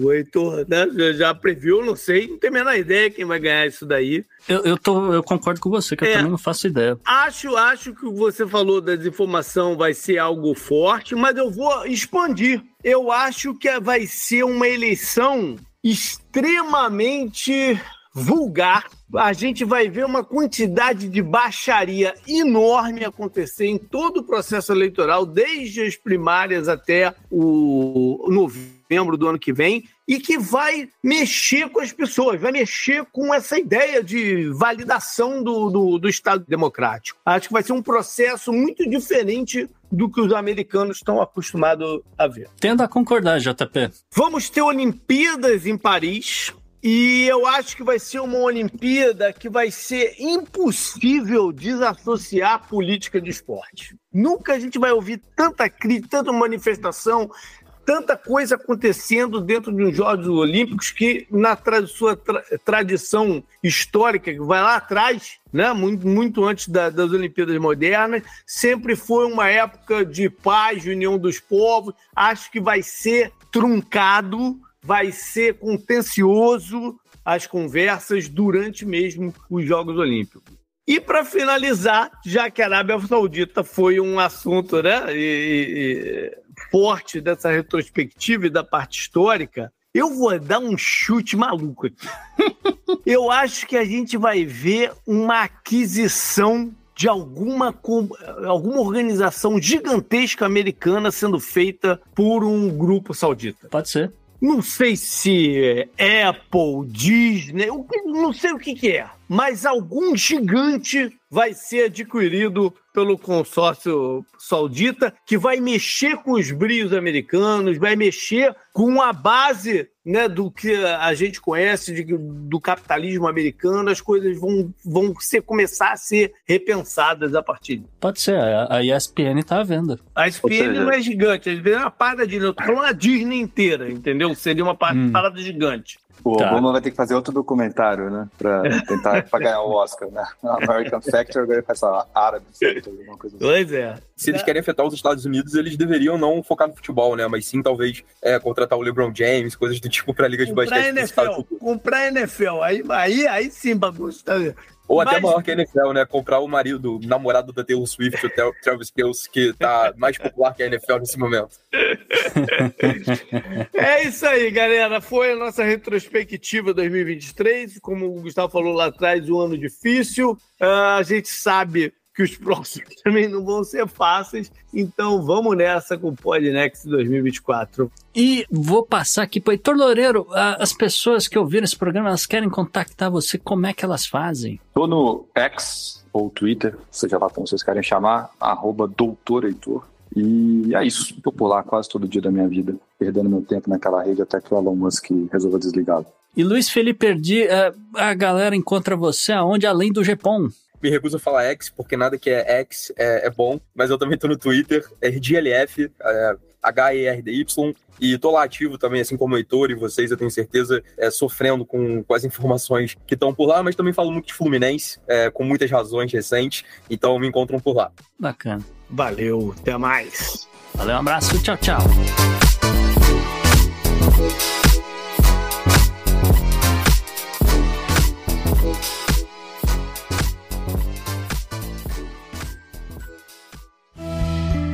o Heitor né, já previu, não sei, não tenho a menor ideia quem vai ganhar isso daí. Eu, eu, tô, eu concordo com você, que é, eu também não faço ideia. Acho, acho que o que você falou da desinformação vai ser algo forte, mas eu vou expandir. Eu acho que vai ser uma eleição extremamente vulgar. A gente vai ver uma quantidade de baixaria enorme acontecer em todo o processo eleitoral, desde as primárias até o novembro do ano que vem, e que vai mexer com as pessoas, vai mexer com essa ideia de validação do, do, do Estado democrático. Acho que vai ser um processo muito diferente do que os americanos estão acostumados a ver. Tendo a concordar, JP. Vamos ter Olimpíadas em Paris. E eu acho que vai ser uma Olimpíada que vai ser impossível desassociar a política de esporte. Nunca a gente vai ouvir tanta crítica, tanta manifestação, tanta coisa acontecendo dentro de Jogos Olímpicos que, na tra sua tra tradição histórica, que vai lá atrás, né, muito, muito antes da, das Olimpíadas modernas, sempre foi uma época de paz, de união dos povos. Acho que vai ser truncado vai ser contencioso as conversas durante mesmo os Jogos Olímpicos. E para finalizar, já que a Arábia Saudita foi um assunto né, e, e, forte dessa retrospectiva e da parte histórica, eu vou dar um chute maluco aqui. eu acho que a gente vai ver uma aquisição de alguma, alguma organização gigantesca americana sendo feita por um grupo saudita. Pode ser. Não sei se é Apple, Disney, não sei o que, que é. Mas algum gigante vai ser adquirido pelo consórcio saudita, que vai mexer com os brios americanos, vai mexer com a base né, do que a gente conhece de, do capitalismo americano, as coisas vão, vão ser, começar a ser repensadas a partir disso. Pode ser, a ESPN está à venda. A ESPN não é gigante, a ESPN é uma parada de. Eu tô falando a Disney inteira, entendeu? Seria uma hum. parada hum. gigante. O tá. Obama vai ter que fazer outro documentário, né? Pra tentar pra ganhar o Oscar, né? American Factor, agora faz árabe, alguma coisa assim. Pois é. Se eles querem afetar os Estados Unidos, eles deveriam não focar no futebol, né? Mas sim, talvez, é, contratar o LeBron James, coisas do tipo pra Liga de Comprar Basquete. NFL, comprar NFL, aí, aí, aí sim, bagunça, tá vendo? Ou até Mas... maior que a NFL, né? Comprar o marido, o namorado da Taylor Swift, o Travis Kelce, que tá mais popular que a NFL nesse momento. é isso aí, galera. Foi a nossa retrospectiva 2023. Como o Gustavo falou lá atrás, um ano difícil. Uh, a gente sabe que os próximos também não vão ser fáceis. Então vamos nessa com o Podnext 2024. E vou passar aqui para o Heitor Loureiro. As pessoas que ouviram esse programa, elas querem contactar você, como é que elas fazem? Tô no X ou Twitter, seja lá como vocês querem chamar, arroba doutor Heitor. E é isso, tô por lá quase todo dia da minha vida, perdendo meu tempo naquela rede até que o Elon Musk resolva desligá-lo. E Luiz Felipe Perdi, a galera encontra você aonde além do Gepom? Me recuso a falar X, porque nada que é X é, é bom, mas eu também tô no Twitter, RDLF, é, H-E-R-D-Y, e tô lá ativo também, assim como o Heitor e vocês, eu tenho certeza, é, sofrendo com, com as informações que estão por lá, mas também falo muito de Fluminense, é, com muitas razões recentes, então me encontram por lá. Bacana. Valeu, até mais. Valeu, um abraço, tchau, tchau.